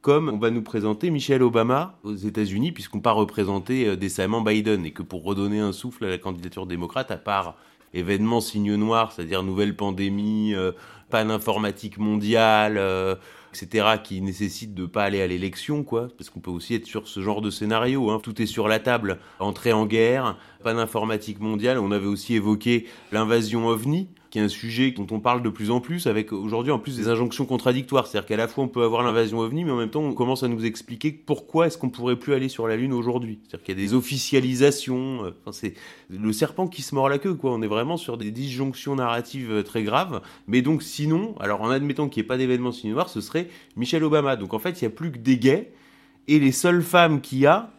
comme on va nous présenter Michelle Obama aux États-Unis, puisqu'on pas représenter euh, décemment Biden, et que pour redonner un souffle à la candidature démocrate, à part événement signe noir, c'est-à-dire nouvelle pandémie, euh, panne informatique mondiale, euh, etc., qui nécessite de pas aller à l'élection, quoi, parce qu'on peut aussi être sur ce genre de scénario. Hein. Tout est sur la table. Entrée en guerre, panne informatique mondiale. On avait aussi évoqué l'invasion ovni qui est un sujet dont on parle de plus en plus, avec aujourd'hui en plus des injonctions contradictoires. C'est-à-dire qu'à la fois on peut avoir l'invasion ovni, mais en même temps on commence à nous expliquer pourquoi est-ce qu'on pourrait plus aller sur la Lune aujourd'hui. C'est-à-dire qu'il y a des officialisations. Euh, enfin, c'est le serpent qui se mord la queue, quoi. On est vraiment sur des disjonctions narratives euh, très graves. Mais donc sinon, alors en admettant qu'il n'y ait pas d'événement noir, ce serait Michelle Obama. Donc en fait, il n'y a plus que des gays. Et les seules femmes qu'il y a,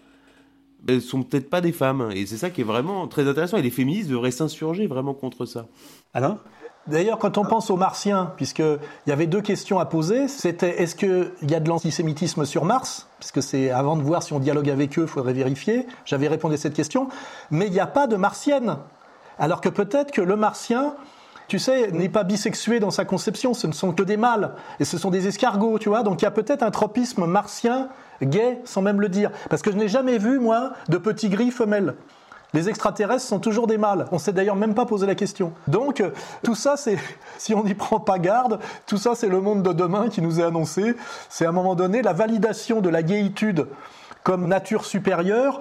elles sont peut-être pas des femmes. Et c'est ça qui est vraiment très intéressant. Et les féministes devraient s'insurger vraiment contre ça. Alain? D'ailleurs, quand on pense aux martiens, puisqu'il y avait deux questions à poser, c'était est-ce qu'il y a de l'antisémitisme sur Mars? Puisque c'est avant de voir si on dialogue avec eux, il faudrait vérifier. J'avais répondu à cette question. Mais il n'y a pas de martienne. Alors que peut-être que le martien, tu sais, n'est pas bisexué dans sa conception, ce ne sont que des mâles, et ce sont des escargots, tu vois. Donc il y a peut-être un tropisme martien gay, sans même le dire. Parce que je n'ai jamais vu, moi, de petits gris femelles. Les extraterrestres sont toujours des mâles. On s'est d'ailleurs même pas posé la question. Donc, euh, tout ça, c'est, si on n'y prend pas garde, tout ça, c'est le monde de demain qui nous est annoncé. C'est à un moment donné la validation de la gaïtude comme nature supérieure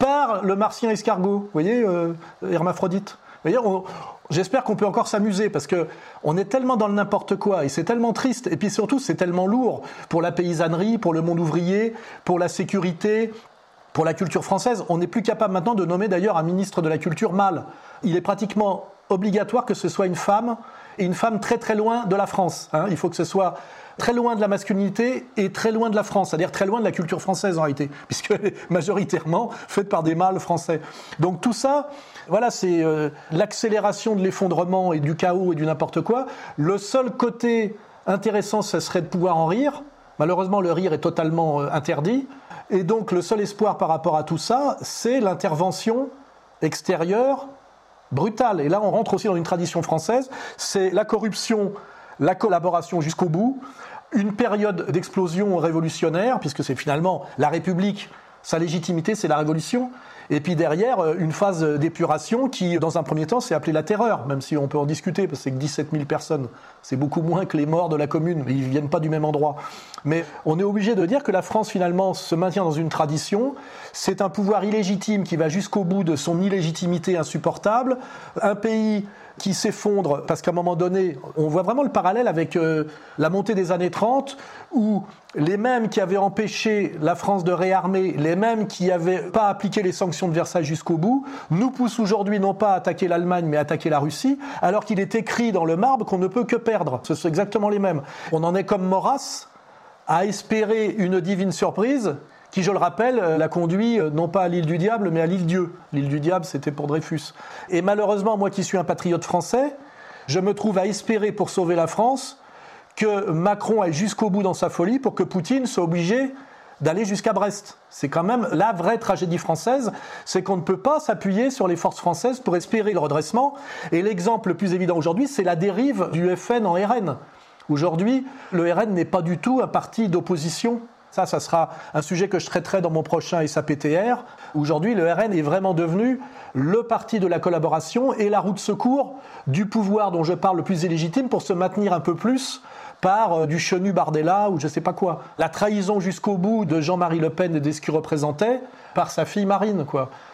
par le martien escargot. Vous voyez, euh, hermaphrodite? On, J'espère qu'on peut encore s'amuser parce que on est tellement dans le n'importe quoi et c'est tellement triste et puis surtout c'est tellement lourd pour la paysannerie, pour le monde ouvrier, pour la sécurité, pour la culture française. On n'est plus capable maintenant de nommer d'ailleurs un ministre de la culture mâle. Il est pratiquement obligatoire que ce soit une femme et une femme très très loin de la France. Hein. Il faut que ce soit très loin de la masculinité et très loin de la France, c'est-à-dire très loin de la culture française en réalité, puisqu'elle est majoritairement faite par des mâles français. Donc tout ça, voilà, c'est euh, l'accélération de l'effondrement et du chaos et du n'importe quoi. Le seul côté intéressant, ce serait de pouvoir en rire. Malheureusement, le rire est totalement euh, interdit. Et donc, le seul espoir par rapport à tout ça, c'est l'intervention extérieure brutale. Et là, on rentre aussi dans une tradition française. C'est la corruption, la collaboration jusqu'au bout, une période d'explosion révolutionnaire, puisque c'est finalement la République, sa légitimité, c'est la révolution. Et puis derrière, euh, une phase d'épuration qui, dans un premier temps, s'est appelée la terreur, même si on peut en discuter, parce que c'est que 17 000 personnes. C'est beaucoup moins que les morts de la commune, mais ils ne viennent pas du même endroit. Mais on est obligé de dire que la France, finalement, se maintient dans une tradition. C'est un pouvoir illégitime qui va jusqu'au bout de son illégitimité insupportable. Un pays qui s'effondre, parce qu'à un moment donné, on voit vraiment le parallèle avec euh, la montée des années 30, où les mêmes qui avaient empêché la France de réarmer, les mêmes qui n'avaient pas appliqué les sanctions de Versailles jusqu'au bout, nous poussent aujourd'hui non pas à attaquer l'Allemagne, mais à attaquer la Russie, alors qu'il est écrit dans le marbre qu'on ne peut que perdre. Ce sont exactement les mêmes. On en est comme Maurras, à espérer une divine surprise, qui, je le rappelle, euh, l'a conduit euh, non pas à l'île du diable, mais à l'île Dieu. L'île du diable, c'était pour Dreyfus. Et malheureusement, moi qui suis un patriote français, je me trouve à espérer pour sauver la France que Macron aille jusqu'au bout dans sa folie pour que Poutine soit obligé d'aller jusqu'à Brest. C'est quand même la vraie tragédie française, c'est qu'on ne peut pas s'appuyer sur les forces françaises pour espérer le redressement. Et l'exemple le plus évident aujourd'hui, c'est la dérive du FN en RN. Aujourd'hui, le RN n'est pas du tout un parti d'opposition ça, ça sera un sujet que je traiterai dans mon prochain SAPTR. Aujourd'hui, le RN est vraiment devenu le parti de la collaboration et la roue de secours du pouvoir dont je parle le plus illégitime pour se maintenir un peu plus par euh, du chenu Bardella ou je ne sais pas quoi. La trahison jusqu'au bout de Jean-Marie Le Pen et de ce qu'il représentait par sa fille Marine.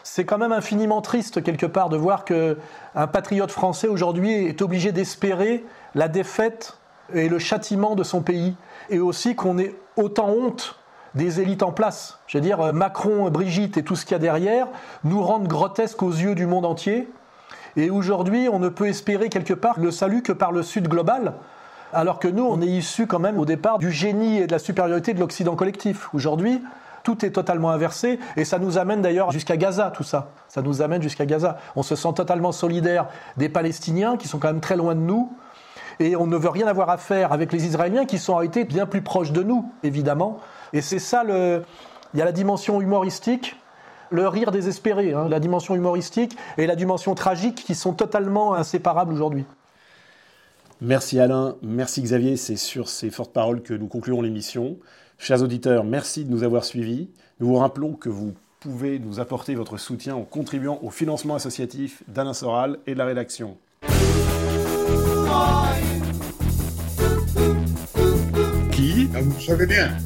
C'est quand même infiniment triste quelque part de voir que un patriote français aujourd'hui est obligé d'espérer la défaite et le châtiment de son pays et aussi qu'on ait autant honte des élites en place. Je veux dire, euh, Macron, Brigitte et tout ce qu'il y a derrière nous rendent grotesques aux yeux du monde entier. Et aujourd'hui, on ne peut espérer quelque part le salut que par le Sud global, alors que nous, on est issus quand même au départ du génie et de la supériorité de l'Occident collectif. Aujourd'hui, tout est totalement inversé et ça nous amène d'ailleurs jusqu'à Gaza, tout ça. Ça nous amène jusqu'à Gaza. On se sent totalement solidaire des Palestiniens qui sont quand même très loin de nous, et on ne veut rien avoir à faire avec les Israéliens qui sont été bien plus proches de nous, évidemment. Et c'est ça. Il y a la dimension humoristique, le rire désespéré, hein, la dimension humoristique et la dimension tragique qui sont totalement inséparables aujourd'hui. Merci Alain, merci Xavier, c'est sur ces fortes paroles que nous concluons l'émission. Chers auditeurs, merci de nous avoir suivis. Nous vous rappelons que vous pouvez nous apporter votre soutien en contribuant au financement associatif d'Alain Soral et de la rédaction. Qui ah, Vous savez bien.